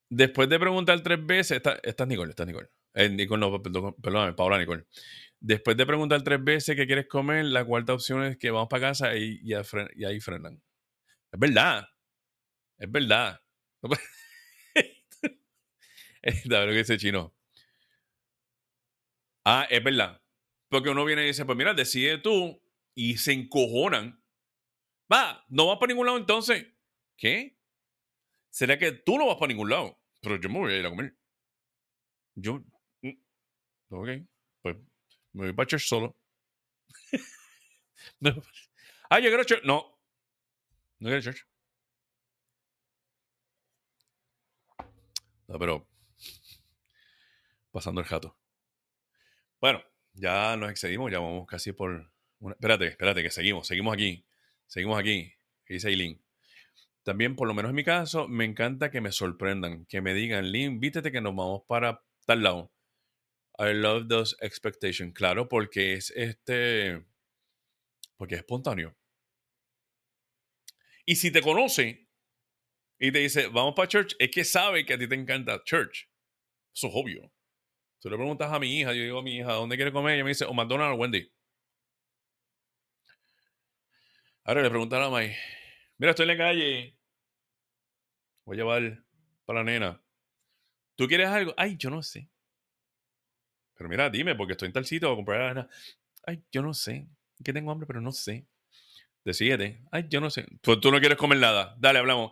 después de preguntar tres veces, esta, esta es Nicole, esta es Nicole. Eh, Nicole, no, perdón, perdón, Paula Nicole. Después de preguntar tres veces qué quieres comer, la cuarta opción es que vamos para casa y, ahí frenan. Es verdad. Es verdad. es lo que dice chino. Ah, es verdad. Porque uno viene y dice, pues mira, decide tú y se encojonan. Va, no vas para ningún lado entonces. ¿Qué? ¿Será que tú no vas para ningún lado? Pero yo me voy a ir a comer. Yo. Mm, ok, pues me voy para church solo. Ah, yo quiero church. No. No quiero church. No, pero. Pasando el jato. Bueno, ya nos excedimos, ya vamos casi por. Espérate, espérate, que seguimos, seguimos aquí. Seguimos aquí. dice Aileen. También, por lo menos en mi caso, me encanta que me sorprendan, que me digan, Lynn, vístete que nos vamos para tal lado. I love those expectations. Claro, porque es este. Porque es espontáneo. Y si te conoce y te dice, vamos para church, es que sabe que a ti te encanta church. Eso es obvio. Tú le preguntas a mi hija, yo digo a mi hija, ¿dónde quiere comer? Ella me dice, o McDonald's o Wendy. Ahora le preguntan a May, mira, estoy en la calle. Voy a llevar para la nena. ¿Tú quieres algo? Ay, yo no sé. Pero mira, dime, porque estoy en tal sitio a comprar. Ay, yo no sé. Que tengo hambre, pero no sé. Decídete. Ay, yo no sé. Pues tú no quieres comer nada. Dale, hablamos.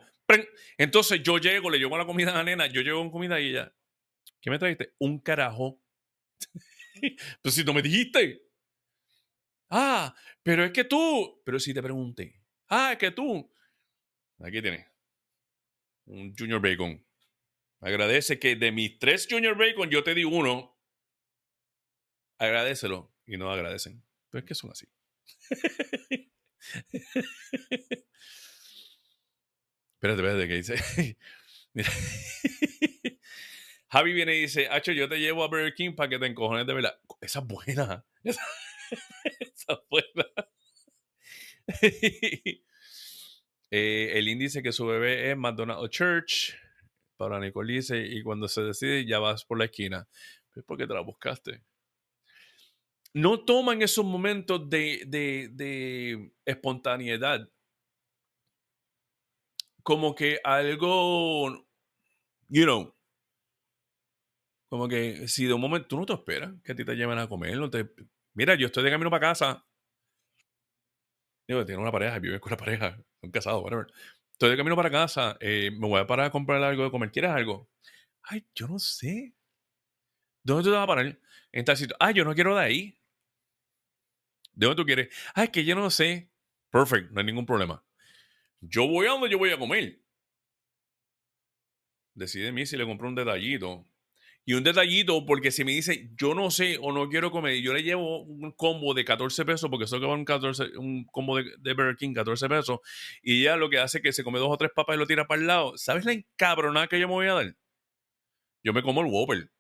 Entonces yo llego, le llevo la comida a la nena, yo llego con comida y ella, ¿qué me trajiste? Un carajo. pues si no me dijiste. Ah, pero es que tú. Pero si te pregunté. Ah, es que tú. Aquí tienes. Un Junior Bacon. Agradece que de mis tres Junior Bacon yo te di uno. Agradecelo. Y no agradecen. Pero es que son así. espérate, espérate, ¿qué dice? Mira. Javi viene y dice, Hacho, yo te llevo a Burger King para que te encojones de verdad. Esa es buena. Esa, es buena. Eh, el índice que su bebé es McDonald's Church. Para Nicole dice, y cuando se decide ya vas por la esquina. Es porque te la buscaste. No toman esos momentos de, de, de espontaneidad como que algo, you know, como que si de un momento tú no te esperas que a ti te lleven a comer, no te... Mira, yo estoy de camino para casa. Digo, tiene una pareja, vive con una pareja, un casado, whatever. Estoy de camino para casa, eh, me voy a parar a comprar algo de comer. ¿Quieres algo? Ay, yo no sé. ¿Dónde tú te vas a parar? En tal sitio. Ay, yo no quiero de ahí. ¿De dónde tú quieres? Ay, que yo no sé. Perfect, no hay ningún problema. Yo voy a donde yo voy a comer. Decide mí si le compro un detallito. Y un detallito, porque si me dice, yo no sé o no quiero comer, yo le llevo un combo de 14 pesos, porque eso que va un, 14, un combo de, de, Burger King, 14 pesos, y ya lo que hace es que se come dos o tres papas y lo tira para el lado. ¿Sabes la encabronada que yo me voy a dar? Yo me como el Whopper.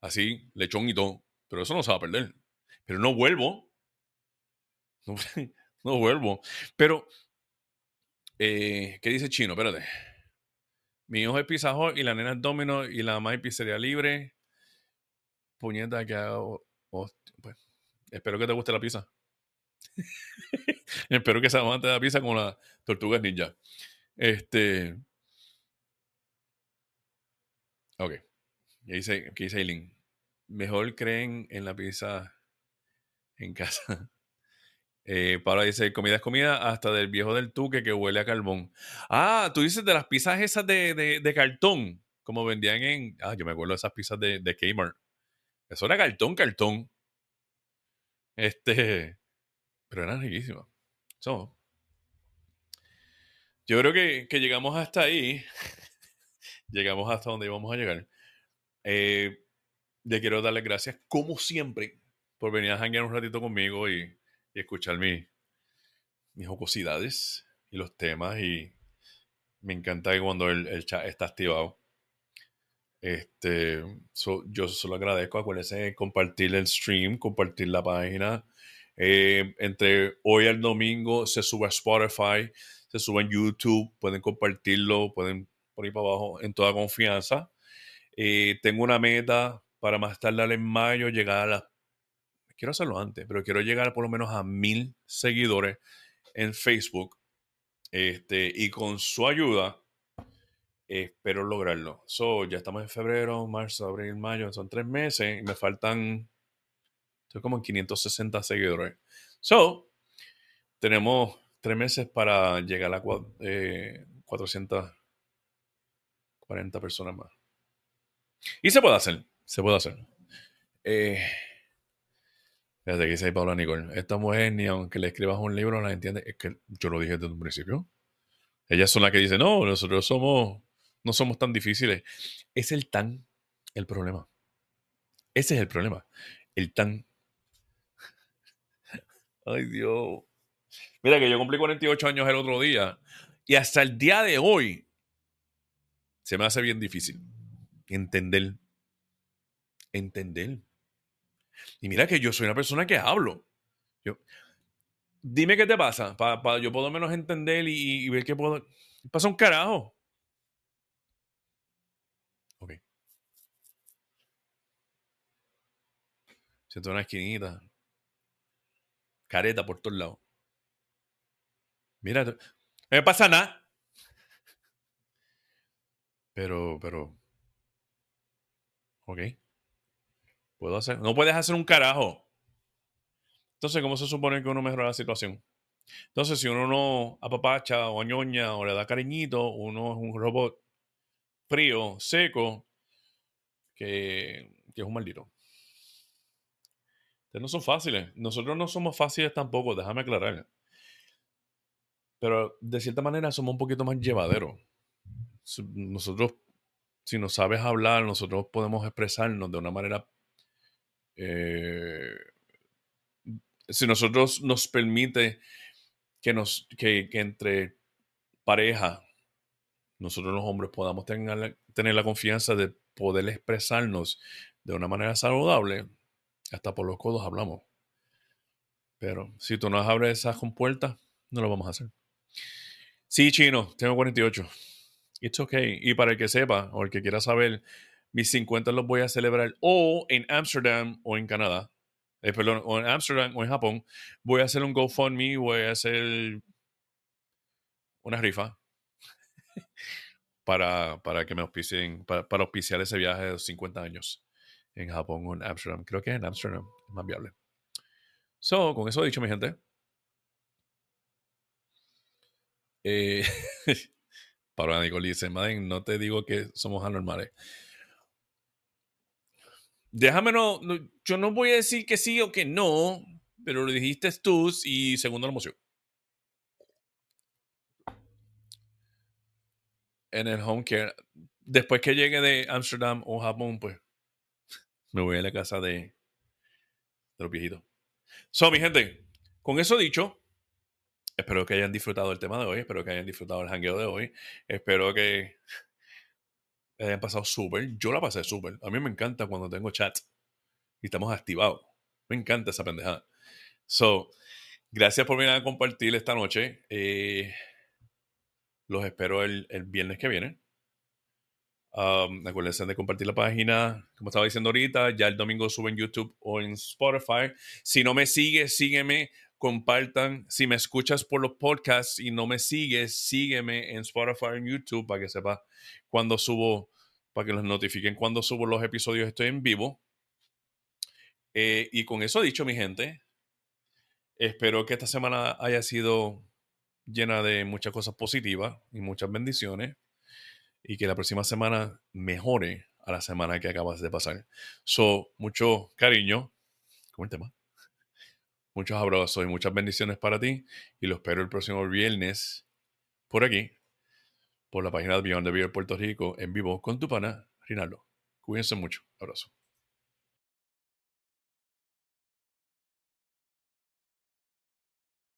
Así, lechón y todo. Pero eso no se va a perder. Pero no vuelvo. No, no vuelvo. Pero eh, ¿Qué dice Chino? Espérate. Mi hijo es Pizza y la nena es Domino y la mamá es Pizzería Libre. Puñeta que hago. pues, espero que te guste la pizza. espero que esa mamá te da pizza con la tortuga ninja. Este. Ok. ¿Qué dice, qué dice Eileen? Mejor creen en la pizza en casa. Eh, Pablo dice, comida es comida, hasta del viejo del tuque que huele a carbón. Ah, tú dices de las pizzas esas de, de, cartón, como vendían en... Ah, yo me acuerdo de esas pizzas de, de Kmart. Eso era cartón, cartón. Este... Pero eran riquísimas. So, yo creo que, que, llegamos hasta ahí. llegamos hasta donde íbamos a llegar. Eh, le quiero darle gracias, como siempre, por venir a janguear un ratito conmigo y y escuchar mi, mis jocosidades y los temas. Y me encanta cuando el, chat está activado. Este, yo solo agradezco. Acuérdense compartir el stream, compartir la página. Eh, entre hoy al domingo se sube a Spotify, se sube en YouTube. Pueden compartirlo, pueden por ahí para abajo en toda confianza. Eh, tengo una meta para más tardar en mayo llegar a las quiero hacerlo antes, pero quiero llegar por lo menos a mil seguidores en Facebook. Este, y con su ayuda, espero lograrlo. So, ya estamos en febrero, marzo, abril, mayo, son tres meses y me faltan, estoy como en 560 seguidores. So, tenemos tres meses para llegar a eh, 440 personas más. Y se puede hacer, se puede hacer. Eh, desde que dice Paula Nicole, esta mujer ni aunque le escribas un libro la entiende. Es que yo lo dije desde un principio. Ellas son las que dicen, no, nosotros somos, no somos tan difíciles. Es el tan el problema. Ese es el problema. El tan. Ay, Dios. Mira que yo cumplí 48 años el otro día y hasta el día de hoy se me hace bien difícil entender. Entender. Y mira que yo soy una persona que hablo. Yo, dime qué te pasa, para yo puedo menos entender y, ver qué puedo... Pasa un carajo. Ok. Siento una esquinita. Careta por todos lados. Mira, no me pasa nada. Pero, pero. Ok. Puedo hacer. No puedes hacer un carajo. Entonces, ¿cómo se supone que uno mejora la situación? Entonces, si uno no apapacha o añoña o le da cariñito, uno es un robot frío, seco, que, que es un maldito. Ustedes no son fáciles. Nosotros no somos fáciles tampoco, déjame aclarar. Pero de cierta manera somos un poquito más llevaderos. Nosotros, si no sabes hablar, nosotros podemos expresarnos de una manera eh, si nosotros nos permite que, nos, que, entre pareja, nosotros los hombres podamos tener, tener la confianza de poder expresarnos de una manera saludable, hasta por los codos hablamos. Pero si tú no abres esas compuertas, no lo vamos a hacer. Sí, chino, tengo 48. It's okay. Y para el que sepa o el que quiera saber, mis 50 los voy a celebrar o en Amsterdam o en Canadá. Eh, perdón, o en Amsterdam o en Japón. Voy a hacer un GoFundMe, voy a hacer una rifa para, para que me auspicien, para, para, auspiciar ese viaje de 50 años en Japón o en Amsterdam. Creo que en Amsterdam es más viable. So, con eso dicho, mi gente. Eh, para Nicole dice, Madden, no te digo que somos anormales déjame no, yo no voy a decir que sí o que no, pero lo dijiste tú y segundo la emoción. En el home care, después que llegue de Amsterdam o Japón, pues me voy a la casa de, de los viejitos. So, mi gente, con eso dicho, espero que hayan disfrutado el tema de hoy, espero que hayan disfrutado el hangueo de hoy, espero que hayan pasado súper. Yo la pasé súper. A mí me encanta cuando tengo chat y estamos activados. Me encanta esa pendejada. So, gracias por venir a compartir esta noche. Eh, los espero el, viernes que viene. Um, acuérdense de compartir la página, como estaba diciendo ahorita, ya el domingo sube en YouTube o en Spotify. Si no me sigues, sígueme, compartan. Si me escuchas por los podcasts y no me sigues, sígueme en Spotify en YouTube para que sepas cuando subo, para que los notifiquen cuando subo los episodios, estoy en vivo. Eh, y con eso dicho, mi gente, espero que esta semana haya sido llena de muchas cosas positivas y muchas bendiciones y que la próxima semana mejore a la semana que acabas de pasar. So, mucho cariño, como el tema. Muchos abrazos y muchas bendiciones para ti y lo espero el próximo viernes por aquí, por la página de Beyond the Beer Puerto Rico en vivo con tu pana, Rinaldo. Cuídense mucho. Abrazo.